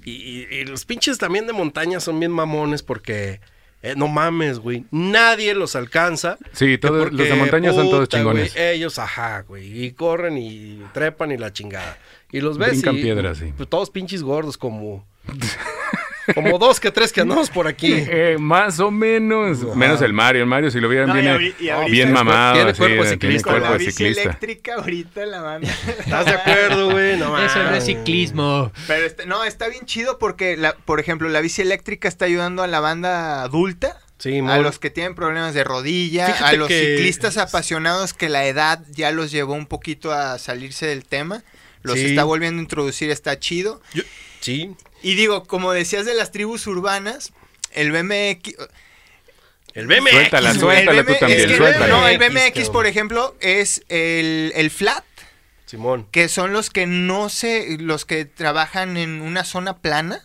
Y, y- y los pinches también de montaña son bien mamones porque, eh, no mames, güey, nadie los alcanza. Sí, todos- porque, los de montaña son todos chingones. güey, ellos, ajá, güey, y corren y trepan y la chingada. Y los ves Brincan y, piedras, sí. pues, todos pinches gordos como... Como dos que tres que andamos por aquí. Eh, más o menos. Menos el Mario. El Mario, si lo vieran No, ahori- y ahorita bien mamado. tiene cuerpo tiene ciclista. Con cuerpo la de bici ciclista. eléctrica ahorita la banda. ¿Estás de acuerdo, güey? No Eso no es ciclismo. Pero este- no, está bien chido porque, la, por ejemplo, la bici eléctrica está ayudando a la banda adulta, Sí, a los que tienen problemas de rodilla, Fíjate a los que- ciclistas apasionados que la edad ya los llevó un poquito a salirse del tema. Los Sí. está volviendo a introducir, está chido. Yo- sí. Y digo, como decías de las tribus urbanas, el BMX... El BMX. Suéltala, suéltala el tú también, es que el- suéltala. No, el BMX, por ejemplo, es el, el flat, Simón. que son los que no se... los que trabajan en una zona plana.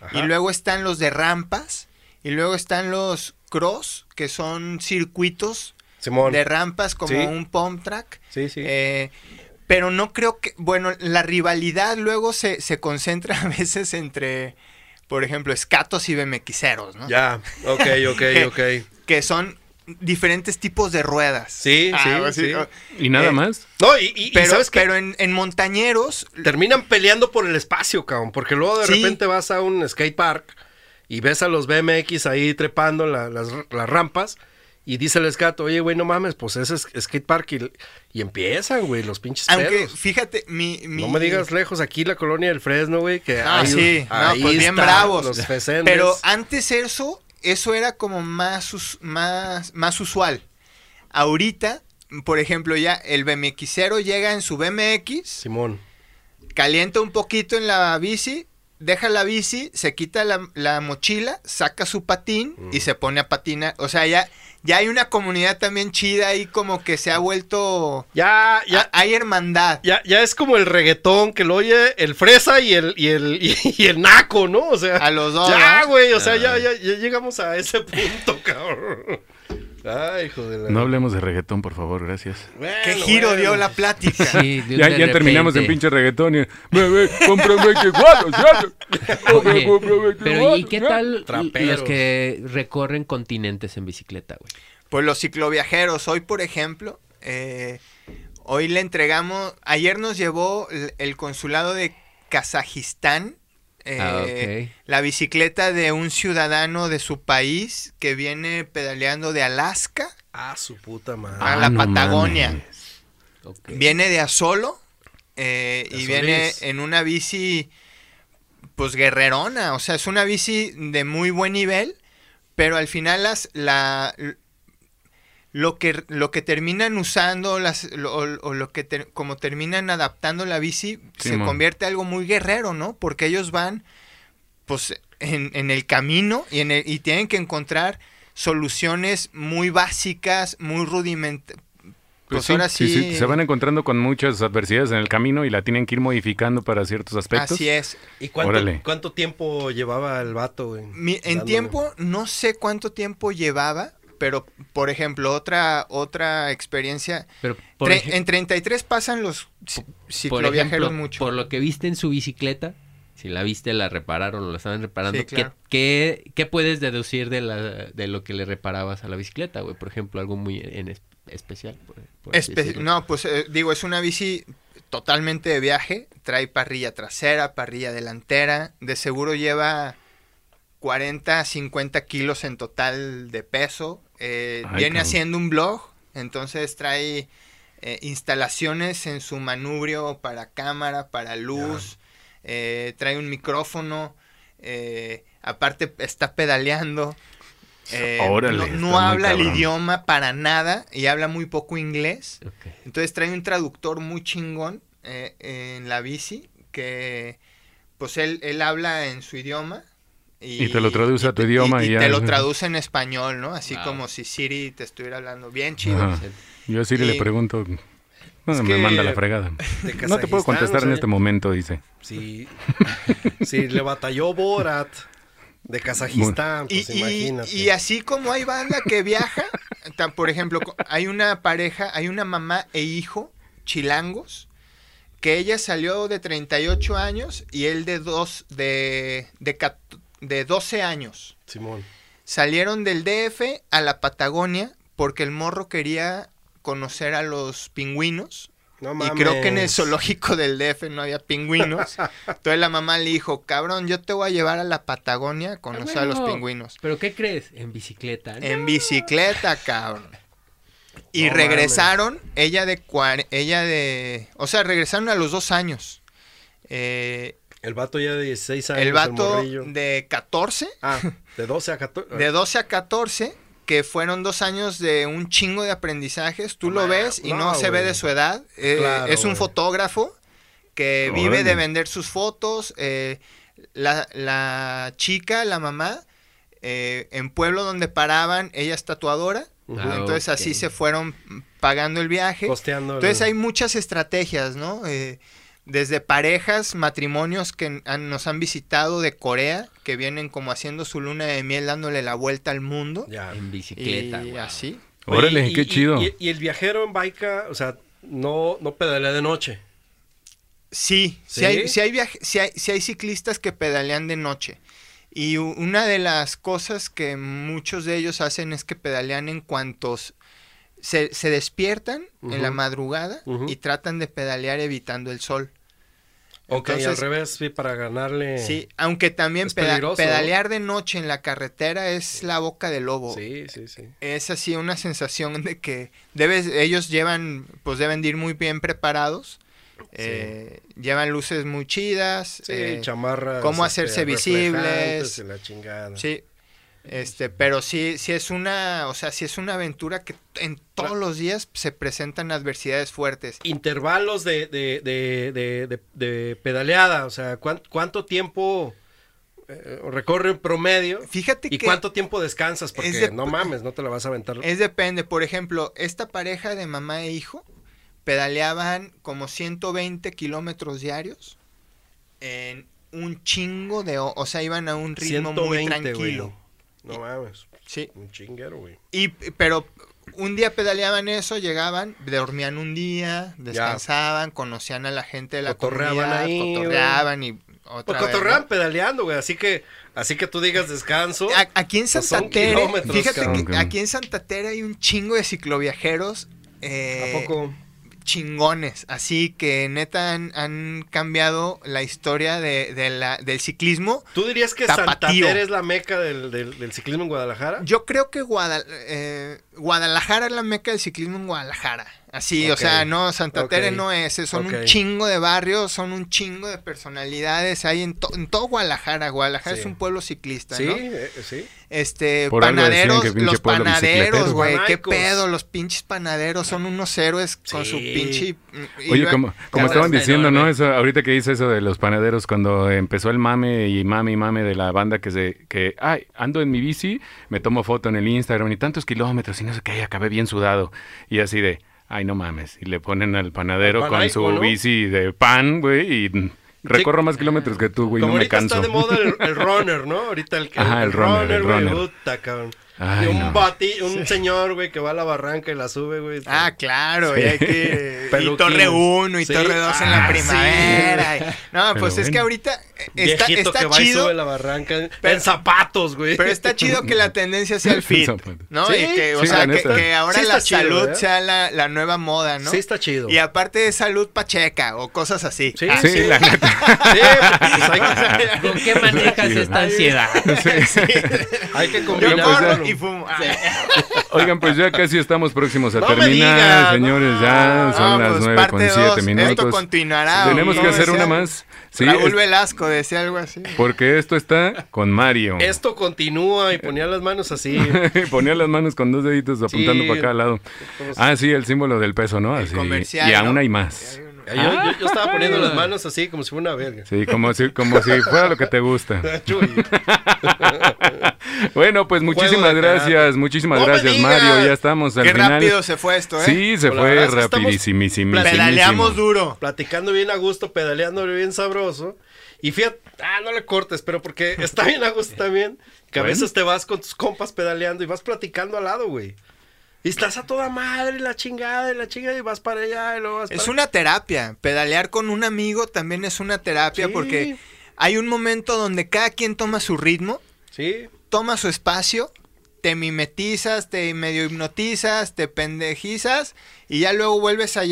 Ajá. Y luego están los de rampas. Y luego están los cross, que son circuitos Simón. de rampas como Sí. un pump track. Sí, sí. Eh, pero no creo que, bueno, la rivalidad luego se, se concentra a veces entre, por ejemplo, escatos y BMXeros, ¿no? Ya. Ok, ok, ok. Que son diferentes tipos de ruedas. Sí, sí, pues sí. ¿Y nada Eh, más? No, y, y- y Pero, pero en, en montañeros, Terminan peleando por el espacio, cabrón. Porque luego de Sí. repente vas a un skate park y ves a los BMX ahí trepando la- las, las rampas. Y dice el escato, oye, güey, no mames, pues ese es skate park. Y, y empiezan, güey, los pinches aunque pedos. fíjate, mi, mi- No me digas lejos, aquí la colonia del Fresno, güey, que Ah, ahí, sí, no, ahí pues bien bravos. Los. Pero antes eso, eso era como más, más, más usual. Ahorita, por ejemplo, ya el BMXero llega en su BMX, Simón. calienta un poquito en la bici, deja la bici, se quita la, la mochila, saca su patín y se pone a patinar. O sea, ya, ya hay una comunidad también chida ahí como que se ha vuelto... Ya, ya, hay hermandad. Ya, ya es como el reggaetón que lo oye el fresa y el, y el, y, el naco, ¿no? O sea. A los dos, Ya, güey, o sea, ya, ya, ya llegamos a ese punto, cabrón. Ay, hijo de la. No hablemos de reggaetón, por favor, gracias. Bueno, ¿Qué giro bueno. dio la plática? Sí, de un Ya, terminamos en pinche reggaetón y... Bebé, cómprame que guato, Oye, pero ¿y qué tal Traperos. los que recorren continentes en bicicleta, güey? Pues los cicloviajeros, hoy por ejemplo, eh, hoy le entregamos, ayer nos llevó el, el consulado de Kazajistán eh, Ah, ok. la bicicleta de un ciudadano de su país que viene pedaleando de Alaska Ah, su puta madre. a Ah, la no Patagonia. Viene de Azolo eh, De y viene en una bici, pues guerrerona. O sea, es una bici de muy buen nivel, pero al final las, la, lo, que, lo que terminan usando, las, lo- o, o lo que ter- como terminan adaptando la bici, se convierte en algo muy guerrero, ¿no? Porque ellos van, pues, en, en el camino y, en el- y tienen que encontrar soluciones muy básicas, muy rudimentarias. Pues Pues sí, ahora sí, sí. sí, se van encontrando con muchas adversidades en el camino y la tienen que ir modificando para ciertos aspectos. Así es. ¿Y cuánto, cuánto tiempo llevaba el vato, güey? Mi- en Dándole. tiempo, no sé cuánto tiempo llevaba, pero por ejemplo, otra, otra experiencia. Pero, por, ej- en 33 pasan los ci- por cicloviajeros mucho. por lo que viste en su bicicleta, si la viste, la repararon o la estaban reparando, Sí, ¿qué- claro. ¿qué, qué, puedes deducir de, la, de lo que le reparabas a la bicicleta, güey? Por ejemplo, algo muy en es- especial. por- por así Espe- decirlo. no, pues eh, digo, es una bici totalmente de viaje. Trae parrilla trasera, parrilla delantera. De seguro lleva 40, 50 kilos en total de peso. Eh, Ay, viene cabrón. haciendo un blog, entonces trae eh, instalaciones en su manubrio para cámara, para luz. eh, trae un micrófono. eh, aparte está pedaleando. eh, Órale, no no habla el idioma para nada y habla muy poco inglés. Entonces trae un traductor muy chingón en la bici que pues él, él habla en su idioma. Y te lo traduce a tu idioma y, y y ya. te lo traduce en español, ¿no? Así Wow. como si Siri te estuviera hablando bien chido. Ajá. Yo a Siri le pregunto. Bueno, Es me manda la fregada. No te puedo contestar o en sea, este momento, dice. Si, si le batalló Borat de Kazajistán, Y, pues y- imagínate. y así como hay banda que viaja, por ejemplo, hay una pareja, hay una mamá e hijo chilangos, que ella salió de 38 años y él de, dos, de, de, de 12 años. Simón. Salieron del DF a la Patagonia porque el morro quería conocer a los pingüinos No y mames. creo que en el zoológico del DF no había pingüinos. Entonces la mamá le dijo, cabrón, yo te voy a llevar a la Patagonia a conocer a los pingüinos. ¿Pero qué crees? En bicicleta. ¿no? En bicicleta, cabrón. Y No regresaron, ella de ella de, o sea, regresaron a los dos años. Eh, El vato ya de 16 años. el vato de 14, Ah, de 12 a 14. de 12 a 14, que fueron dos años de un chingo de aprendizajes. Tú lo ves y no, no, se ve de su edad. Eh, Claro, es un güey. fotógrafo que vive de vender sus fotos. eh, la, la chica, la mamá, eh, en pueblo donde paraban, ella es tatuadora. Ujú. Ah, Entonces así se fueron pagando el viaje. Costeando. Entonces hay muchas estrategias, ¿no? Eh, desde parejas, matrimonios que han- nos han visitado de Corea, que vienen como haciendo su luna de miel dándole la vuelta al mundo. Ya. En bicicleta. y wow. así. Órale, y- qué y- chido. Y, y el viajero en baica, o sea, no, no pedalea de noche. Sí, sí, ¿Sí? hay, sí hay, viaje- sí hay, sí hay ciclistas que pedalean de noche. Y una de las cosas que muchos de ellos hacen es que pedalean en cuantos se, se despiertan en la madrugada y tratan de pedalear evitando el sol. Ok, al revés, sí, para ganarle. Sí, aunque también pedalear de noche en la carretera es la boca del lobo. Sí, sí, sí. Es así una sensación de que debes, ellos llevan, pues deben de ir muy bien preparados. eh, llevan luces muy chidas. Sí, eh, chamarras. cómo este, hacerse visibles. reflejantes y la chingada. sí. Este, pero sí, sí es una, o sea, sí es una aventura que en todos los días se presentan adversidades fuertes. Intervalos de, de, de, de, pedaleada, o sea, ¿cuán- ¿cuánto tiempo eh, recorre en promedio? Fíjate ¿Y que cuánto tiempo descansas? Porque no mames, no te la vas a aventar. Es depende, por ejemplo, esta pareja de mamá e hijo pedaleaban como 120 kilómetros diarios en un chingo de... O sea, iban a un ritmo muy 120, tranquilo. güey. No mames, Sí, un chinguero, güey. y, pero un día pedaleaban eso, llegaban, dormían un día, descansaban, conocían a la gente de la Cotorreaban comunidad, ahí, cotorreaban y otra Pues ¿no? pedaleando, güey, así que, así que tú digas descanso. A- Aquí en Pues Santa Tere, kilómetros, fíjate cabrón. que aquí en Santa Tere hay un chingo de cicloviajeros. eh, ¿A poco? Chingones, así que neta han, han cambiado la historia de, de la, del ciclismo. ¿Tú dirías que Santa Tapatío. Tere es la meca del, del, del ciclismo en Guadalajara? Yo creo que Guadal- eh, Guadalajara es la meca del ciclismo en Guadalajara. Así, o sea, no, Santa Ok. Tere no es, son un chingo de barrios, son un chingo de personalidades, hay en, to- en todo Guadalajara. Guadalajara Sí. es un pueblo ciclista, Sí, ¿no? eh, sí. Este, Por panaderos, los panaderos, güey, qué pedo, los pinches panaderos son unos héroes con su pinche... y Oye, como, como estaban diciendo, enorme. ¿no? Eso, ahorita que dice eso de los panaderos, cuando empezó el mame y mame y mame de la banda que se, que, ay, ando en mi bici, me tomo foto en el Instagram y tantos kilómetros y no sé qué, y acabé bien sudado. Y así de, ay, no mames. Y le ponen al panadero Al con su ¿no? bici de pan, güey, y recorro más kilómetros que tú, güey, Como no me ahorita canso. está de moda el, el runner, ¿no? Ahorita el, Ajá, el runner, el güey, runner. puta, cabrón. Ay, y un no. bati- un señor, güey, que va a la barranca y la sube, güey. Ah, claro, Sí. y hay que... y. Torre 1 y Sí. Torre 2 en Ah, la sí. primavera. y- No, Pero pues es que ahorita eh, está, está que va y chido, sube la barranca en- Pero- en zapatos, güey. pero está chido que la tendencia sea el fit. ¿no? Sí, y que, o sí, sea, la que, neta. que ahora la chido, salud sea la, la nueva moda, ¿no? Sí está chido. Y aparte de salud pacheca o cosas así. Sí, Ah, Sí, la neta. Sí, pues ¿Con qué manejas esta ansiedad? hay que combinar. Y fumo. Ah. Oigan, pues ya casi estamos próximos a No terminar, digas, señores. no. Ya son No, las pues, nueve con siete Esto minutos. continuará. Tenemos ¿o que hacer Decía una más. Sí, Raúl es- Velasco decía algo así. porque esto está con Mario. Esto continúa y ponía las manos así. Ponía las manos con dos deditos apuntando Sí. para cada lado. Ah, sí, el símbolo del peso, ¿no? El Así. comercial, y aún ¿no? hay más. Yo, yo- yo estaba poniendo las manos así como si fuera una verga. Sí, como si, como si fuera lo que te gusta. Bueno, pues muchísimas gracias, muchísimas ¡No me gracias! Mario. Ya estamos al Qué final. rápido se fue esto, ¿eh? Sí, se fue rapidísimísimo. Pedaleamos duro. Platicando bien a gusto, pedaleando bien sabroso. Y fíjate, ah, no le cortes, pero porque está bien a gusto también. Que a Bueno. veces te vas con tus compas pedaleando y vas platicando al lado, güey. Y estás a toda madre, la chingada, y la chingada, y vas para allá, y luego vas Es para una terapia. Pedalear con un amigo también es una terapia Sí. porque hay un momento donde cada quien toma su ritmo, Sí, toma su espacio, te mimetizas, te medio hipnotizas, te pendejizas y ya luego vuelves a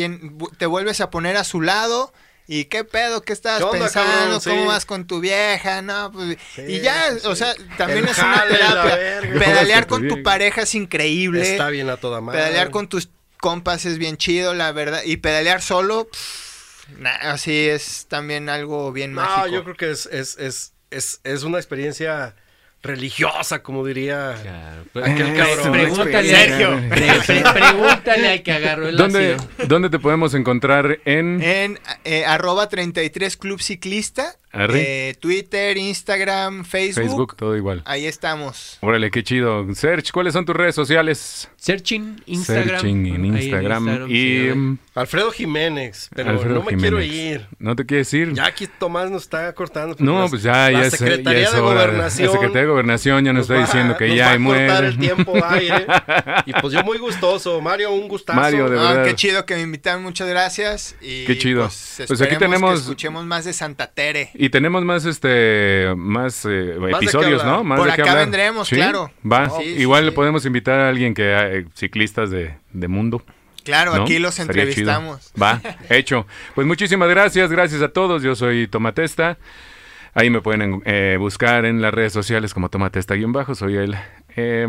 te vuelves a poner a su lado. ¿Y qué pedo? ¿Qué estabas ¿Qué onda, pensando? cabrón? Sí. ¿Cómo vas con tu vieja? No, pues, Sí, y ya, sí, o sea, también El es una terapia. Pedalear con tu tu pareja es increíble. está bien a toda madre. Pedalear con tus compas es bien chido, la verdad. Y pedalear solo, pff, nah, así es también algo bien No, mágico. yo creo que es, es, es, es, es una experiencia religiosa, como diría Claro, pues, aquel cabrón. Pregúntale, Sergio. pre- pre- pregúntale al que agarró el ¿Dónde, ácido. ¿Dónde te podemos encontrar en... En eh, arroba 33 Club Ciclista. Eh, Twitter, Instagram, Facebook. Facebook? Todo igual. Ahí estamos. Órale, qué chido. Serge, ¿cuáles son tus redes sociales? Searching, Instagram. Searching en Ahí en Instagram. Instagram, y sí, mm, Alfredo Jiménez, pero Alfredo no me quiero Jiménez. ir. ¿No te quieres ir? Ya aquí Tomás nos está cortando. No, pues ya, la ya es, ya Secretaría es de hora. Gobernación. La Secretaría de Gobernación ya nos, está va- diciendo que nos ya va hay a cortar muere. el tiempo aire. Y pues yo muy gustoso. Mario, un gustazo. Mario, de Ah, verdad. qué chido que me invitaron, muchas gracias. Y Qué chido. Pues, Pues aquí tenemos- que escuchemos más de Santa Tere. Y tenemos más este más eh, episodios. ¿no? Más Por de acá hablar. vendremos, ¿Sí? claro. Va. Sí, sí, Igual sí. le podemos invitar a alguien que eh, ciclistas de, de mundo. Claro, ¿no? aquí los Estaría chido. entrevistamos. Va, hecho. Pues muchísimas gracias, gracias a todos. Yo soy Tomatesta. Ahí me pueden eh, buscar en las redes sociales como Tomatesta-bajo. Soy el, eh,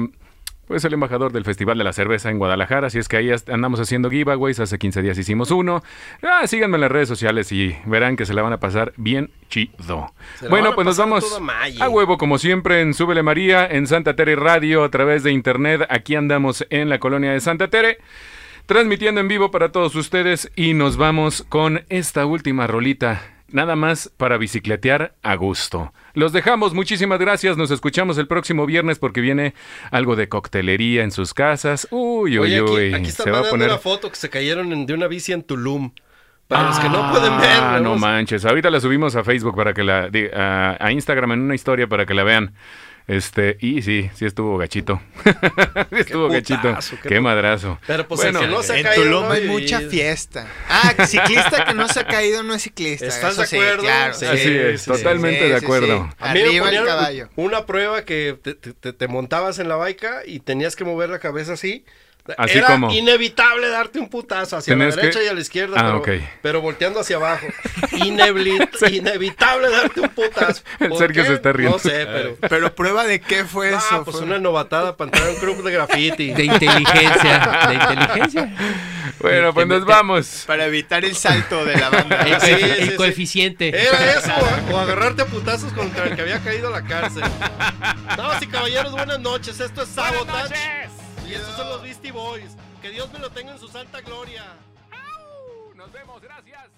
pues el embajador del Festival de la Cerveza en Guadalajara. Así es que ahí andamos haciendo giveaways. Hace 15 días hicimos uno. Ah, síganme en las redes sociales y verán que se la van a pasar bien chido. Bueno, pues nos vamos a huevo, como siempre, en Súbele María, en Santa Tere Radio, a través de internet. Aquí andamos en la colonia de Santa Tere transmitiendo en vivo para todos ustedes y nos vamos con esta última rolita, nada más para bicicletear a gusto. Los dejamos, muchísimas gracias, nos escuchamos el próximo viernes porque viene algo de coctelería en sus casas. Uy, uy, Oye, aquí, uy, aquí se va a poner... una foto que se cayeron en- de una bici en Tulum. Para los que no pueden ver. Ah, no manches. Ahorita la subimos a Facebook para que la. a Instagram en una historia para que la vean. Este, y sí, sí estuvo gachito. Sí estuvo gachito. putazo, qué madrazo. Pero pues Bueno, el que no se ha En caído. Tulum ¿no? hay mucha fiesta. Ah, ciclista que no se ha caído no es ciclista. ¿Estás eso de sí, acuerdo? claro. Sí, Así es, sí, totalmente sí, de sí, acuerdo. sí. A mí me Arriba el caballo. una prueba que te, te- te- te montabas en la baica y tenías que mover la cabeza así. Así Era como. inevitable darte un putazo hacia la Tenías que- derecha y a la izquierda, Ah, pero, ok. pero volteando hacia abajo. Inevli- Inevitable darte un putazo. El ¿Por Sergio qué? se está riendo. No sé, pero... Pero prueba de qué fue Ah, eso. pues Fue- una novatada para entrar a un club de graffiti. De inteligencia. De inteligencia. Bueno, pues nos vamos. Para evitar el salto de la banda. El, Sí, sí, el sí. coeficiente. Era eso, ¿eh? o agarrarte a putazos contra el que había caído a la cárcel. Damas y caballeros, buenas noches. Esto es Sabotage. Y estos son los Beastie Boys. Que Dios me lo tenga en su santa gloria. Nos vemos, gracias.